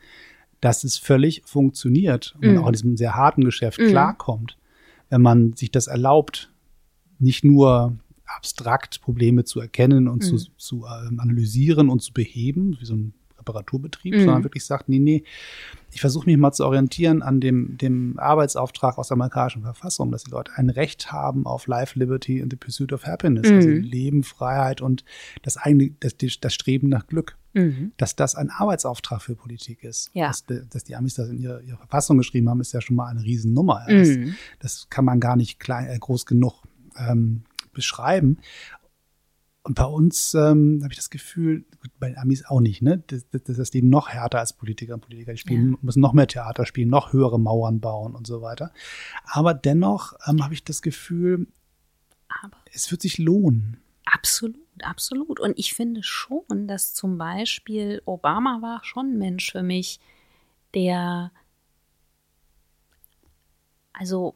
dass es völlig funktioniert und mhm. auch in diesem sehr harten Geschäft mhm. klarkommt, wenn man sich das erlaubt, nicht nur abstrakt Probleme zu erkennen und mhm. zu, zu äh, analysieren und zu beheben, wie so ein Reparaturbetrieb, mhm. sondern wirklich sagt, nee, nee, ich versuche mich mal zu orientieren an dem, dem Arbeitsauftrag aus der amerikanischen Verfassung, dass die Leute ein Recht haben auf Life, Liberty and the Pursuit of Happiness, also mhm. also Leben, Freiheit und das eigene, das, das Streben nach Glück. Mhm. Dass das ein Arbeitsauftrag für Politik ist. Ja. Dass, dass die Amis das in ihrer, ihrer Verfassung geschrieben haben, ist ja schon mal eine Riesennummer. Das, mhm. das kann man gar nicht klein, äh, groß genug ähm, beschreiben. Und bei uns ähm, habe ich das Gefühl, bei den Amis auch nicht, ne? Das, das, das ist eben noch härter als Politiker und Politiker. Die spielen, ja. müssen noch mehr Theater spielen, noch höhere Mauern bauen und so weiter. Aber dennoch ähm, habe ich das Gefühl, Aber es wird sich lohnen. Absolut, absolut. Und ich finde schon, dass zum Beispiel Obama war schon ein Mensch für mich, der also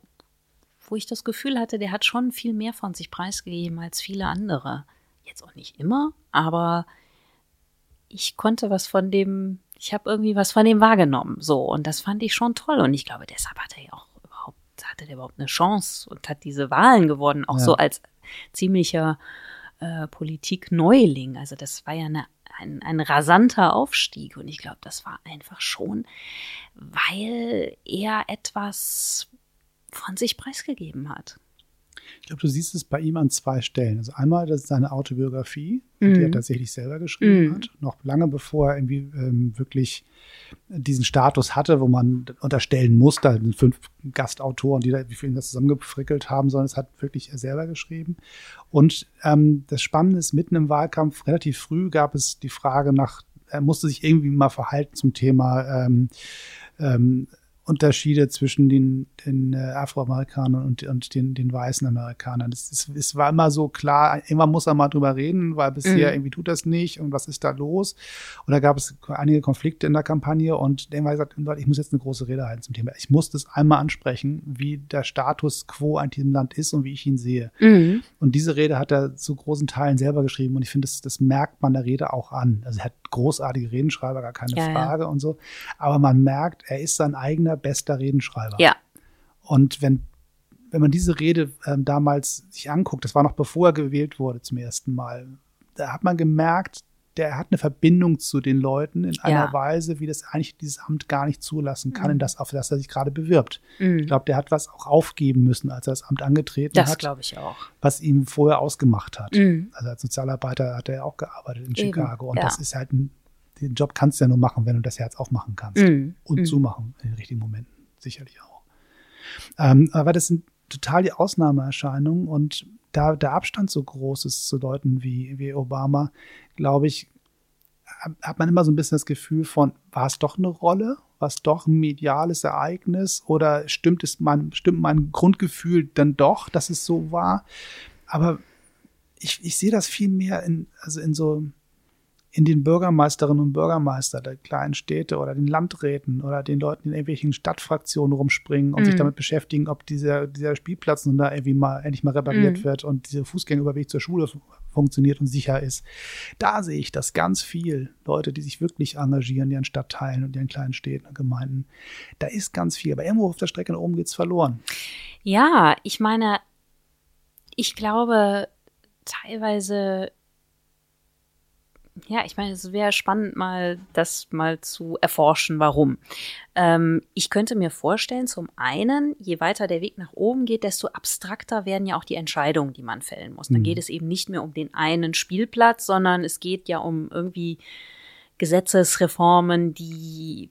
wo ich das Gefühl hatte, der hat schon viel mehr von sich preisgegeben als viele andere. Jetzt auch nicht immer, aber ich konnte was von dem, ich habe irgendwie was von dem wahrgenommen, so und das fand ich schon toll und ich glaube, deshalb hat er ja auch überhaupt hatte der überhaupt eine Chance und hat diese Wahlen gewonnen, auch ja. so als ziemlicher äh, Politikneuling. Also das war ja eine, ein, ein rasanter Aufstieg und ich glaube, das war einfach schon, weil er etwas von sich preisgegeben hat. Ich glaube, du siehst es bei ihm an zwei Stellen. Also einmal, das ist seine Autobiografie, mhm. die er tatsächlich selber geschrieben mhm. hat, noch lange bevor er irgendwie ähm, wirklich diesen Status hatte, wo man unterstellen muss, da sind fünf Gastautoren, die da, wie viel das zusammengefrickelt haben, sondern es hat wirklich er selber geschrieben. Und ähm, das Spannende ist, mitten im Wahlkampf, relativ früh, gab es die Frage nach, er musste sich irgendwie mal verhalten zum Thema ähm, ähm, Unterschiede zwischen den, den äh, Afroamerikanern und, und den, den weißen Amerikanern. Es, war immer so klar, irgendwann muss er mal drüber reden, weil bisher mhm. irgendwie tut das nicht und was ist da los? Und da gab es einige Konflikte in der Kampagne und irgendwann gesagt, ich muss jetzt eine große Rede halten zum Thema. Ich muss das einmal ansprechen, wie der Status quo in diesem Land ist und wie ich ihn sehe. Mhm. Und diese Rede hat er zu großen Teilen selber geschrieben und ich finde, das, das merkt man der Rede auch an. Also er hat großartige Redenschreiber, gar keine ja, Frage ja. und so. Aber man merkt, er ist sein eigener bester Redenschreiber. Ja. Und wenn, wenn man diese Rede ähm, damals sich anguckt, das war noch bevor er gewählt wurde zum ersten Mal, da hat man gemerkt, der hat eine Verbindung zu den Leuten in einer ja. Weise, wie das eigentlich dieses Amt gar nicht zulassen kann, mhm. in das, auf das er sich gerade bewirbt. Mhm. Ich glaube, der hat was auch aufgeben müssen, als er das Amt angetreten das hat. Das glaube ich auch. Was ihm vorher ausgemacht hat. Mhm. Also als Sozialarbeiter hat er ja auch gearbeitet in Eben. Chicago. Und ja. das ist halt ein, den Job kannst du ja nur machen, wenn du das Herz aufmachen kannst. Mhm. Und mhm. zumachen in den richtigen Momenten. Sicherlich auch. Ähm, aber das sind total die Ausnahmeerscheinungen und da der Abstand so groß ist zu Leuten wie, wie Obama, glaube ich, hat man immer so ein bisschen das Gefühl von, war es doch eine Rolle? War es doch ein mediales Ereignis? Oder stimmt es mein, stimmt mein Grundgefühl dann doch, dass es so war? Aber ich, ich sehe das viel mehr in, also in so, in den Bürgermeisterinnen und Bürgermeister der kleinen Städte oder den Landräten oder den Leuten, die in irgendwelchen Stadtfraktionen rumspringen und mhm. sich damit beschäftigen, ob dieser, dieser Spielplatz nun da irgendwie mal endlich mal repariert mhm. wird und dieser Fußgängerüberweg zur Schule funktioniert und sicher ist. Da sehe ich das ganz viel. Leute, die sich wirklich engagieren ihren Stadtteilen und ihren kleinen Städten und Gemeinden. Da ist ganz viel. Aber irgendwo auf der Strecke nach oben geht's verloren. Ja, ich meine, ich glaube, teilweise ja, ich meine, es wäre spannend, mal das mal zu erforschen, warum. Ähm, ich könnte mir vorstellen, zum einen, je weiter der Weg nach oben geht, desto abstrakter werden ja auch die Entscheidungen, die man fällen muss. Dann mhm. geht es eben nicht mehr um den einen Spielplatz, sondern es geht ja um irgendwie Gesetzesreformen, die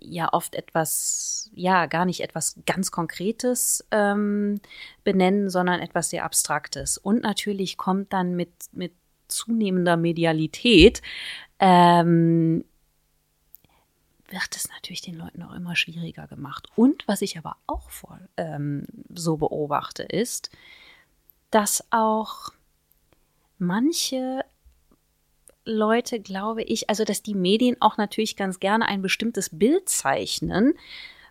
ja oft etwas, ja, gar nicht etwas ganz Konkretes ähm, benennen, sondern etwas sehr Abstraktes. Und natürlich kommt dann mit, mit zunehmender Medialität ähm, wird es natürlich den Leuten auch immer schwieriger gemacht. Und was ich aber auch voll, ähm, so beobachte, ist, dass auch manche Leute, glaube ich, also dass die Medien auch natürlich ganz gerne ein bestimmtes Bild zeichnen,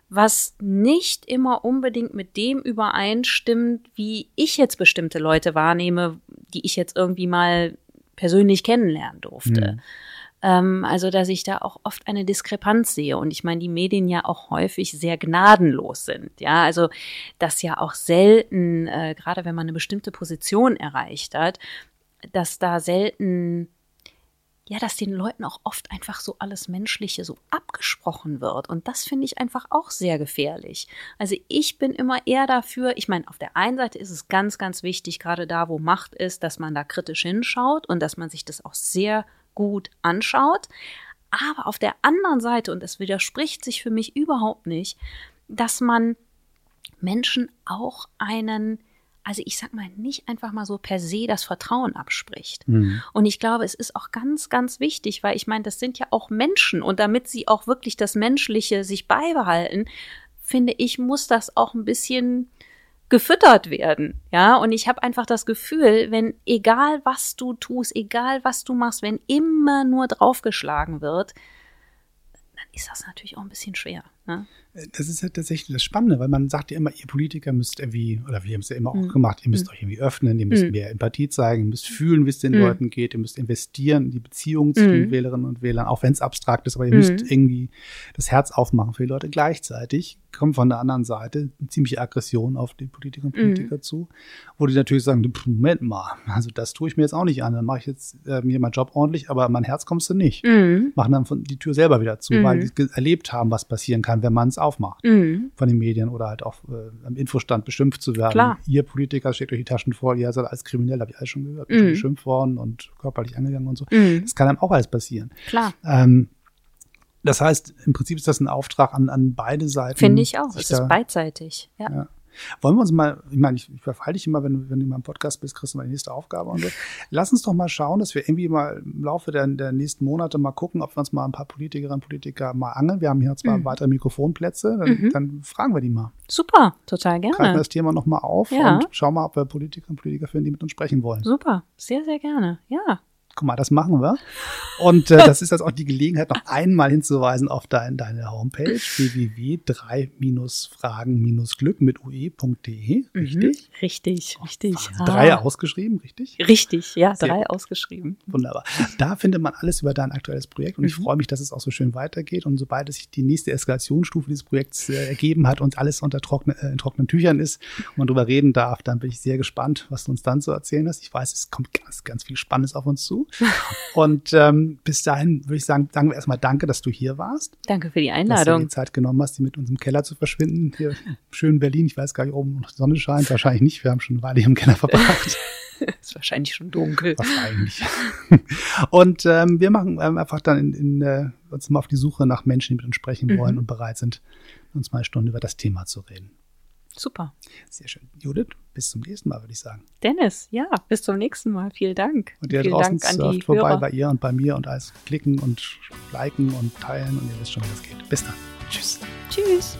was nicht immer unbedingt mit dem übereinstimmt, wie ich jetzt bestimmte Leute wahrnehme, die ich jetzt irgendwie mal persönlich kennenlernen durfte. Mhm. Ähm, also, dass ich da auch oft eine Diskrepanz sehe. Und ich meine, die Medien ja auch häufig sehr gnadenlos sind. Ja, also, dass ja auch selten, äh, gerade wenn man eine bestimmte Position erreicht hat, dass da selten ja, dass den Leuten auch oft einfach so alles Menschliche so abgesprochen wird. Und das finde ich einfach auch sehr gefährlich. Also ich bin immer eher dafür, ich meine, auf der einen Seite ist es ganz, ganz wichtig, gerade da, wo Macht ist, dass man da kritisch hinschaut und dass man sich das auch sehr gut anschaut. Aber auf der anderen Seite, und das widerspricht sich für mich überhaupt nicht, dass man Menschen auch einen also ich sag mal, nicht einfach mal so per se das Vertrauen abspricht. Mhm. Und ich glaube, es ist auch ganz, ganz wichtig, weil ich meine, das sind ja auch Menschen und damit sie auch wirklich das Menschliche sich beibehalten, finde ich, muss das auch ein bisschen gefüttert werden. Ja, und ich habe einfach das Gefühl, wenn egal was du tust, egal was du machst, wenn immer nur draufgeschlagen wird, dann ist das natürlich auch ein bisschen schwer. Ne? Das ist ja tatsächlich das Spannende, weil man sagt ja immer, ihr Politiker müsst irgendwie, oder wir haben es ja immer auch mhm. gemacht, ihr müsst mhm. euch irgendwie öffnen, ihr müsst mhm. mehr Empathie zeigen, ihr müsst fühlen, wie es den mhm. Leuten geht, ihr müsst investieren in die Beziehung zu den mhm. Wählerinnen und Wählern, auch wenn es abstrakt ist, aber ihr müsst mhm. irgendwie das Herz aufmachen für die Leute. Gleichzeitig kommt von der anderen Seite eine ziemliche Aggression auf die Politiker und Politiker zu, wo die natürlich sagen, Moment mal, also das tue ich mir jetzt auch nicht an, dann mache ich jetzt äh, mir meinen Job ordentlich, aber mein Herz kommst du nicht. Machen dann von, die Tür selber wieder zu, weil die erlebt haben, was passieren kann, wenn man es aufmacht mhm. von den Medien oder halt auch äh, am Infostand beschimpft zu werden. Klar. Ihr Politiker steckt euch die Taschen voll, ihr seid als kriminell, habe ich alles schon gehört, mhm. schon geschimpft worden und körperlich angegangen und so. Mhm. Das kann einem auch alles passieren. Klar. Ähm, das heißt, im Prinzip ist das ein Auftrag an, an beide Seiten. Finde ich auch. Es ist beidseitig. Ja. ja. Wollen wir uns mal, ich meine, ich, ich verfall dich immer, wenn du, wenn du mal im Podcast bist, kriegst du mal die nächste Aufgabe und so. <laughs> Lass uns doch mal schauen, dass wir irgendwie mal im Laufe der, der nächsten Monate mal gucken, ob wir uns mal ein paar Politikerinnen und Politiker mal angeln. Wir haben hier zwar Mhm. weitere Mikrofonplätze, dann, Mhm. dann fragen wir die mal. Super, total Greifen wir gerne. das Thema nochmal auf Ja. und schauen mal, ob wir Politikerinnen und Politiker finden, die mit uns sprechen wollen. Super, sehr, sehr gerne. Ja. Guck mal, das machen wir. Und äh, das ist jetzt auch die Gelegenheit, noch einmal hinzuweisen auf dein, deine Homepage www.3-fragen-glück mit ue.de. Richtig? Mhm. Richtig, richtig. Wahnsinn. Drei Ah. ausgeschrieben, richtig? Richtig, ja, Sehr drei gut. ausgeschrieben. Wunderbar. Da findet man alles über dein aktuelles Projekt und ich Mhm. freue mich, dass es auch so schön weitergeht. Und sobald es sich die nächste Eskalationsstufe dieses Projekts äh, ergeben hat und alles unter trockene, äh, in trockenen Tüchern ist und man drüber reden darf, dann bin ich sehr gespannt, was du uns dann zu erzählen hast. Ich weiß, es kommt ganz, ganz viel Spannendes auf uns zu. <laughs> und ähm, bis dahin würde ich sagen, sagen wir erstmal Danke, dass du hier warst, Danke für die dass du dir Einladung. die Zeit genommen hast, die mit uns im Keller zu verschwinden. Hier schön in Berlin. Ich weiß gar nicht, oben noch die Sonne scheint. Wahrscheinlich nicht. Wir haben schon eine Weile hier im Keller verbracht. <laughs> Ist wahrscheinlich schon dunkel. Wahrscheinlich. <laughs> Und ähm, wir machen ähm, einfach dann in, in, äh, uns mal auf die Suche nach Menschen, die mit uns sprechen Mhm. wollen und bereit sind, uns mal eine Stunde über das Thema zu reden. Super. Sehr schön. Judith, bis zum nächsten Mal, würde ich sagen. Dennis, ja, bis zum nächsten Mal. Vielen Dank. Und ihr Vielen draußen Dank an die surft vorbei Hörer. bei ihr und bei mir und alles klicken und liken und teilen und ihr wisst schon, wie das geht. Bis dann. Tschüss. Tschüss.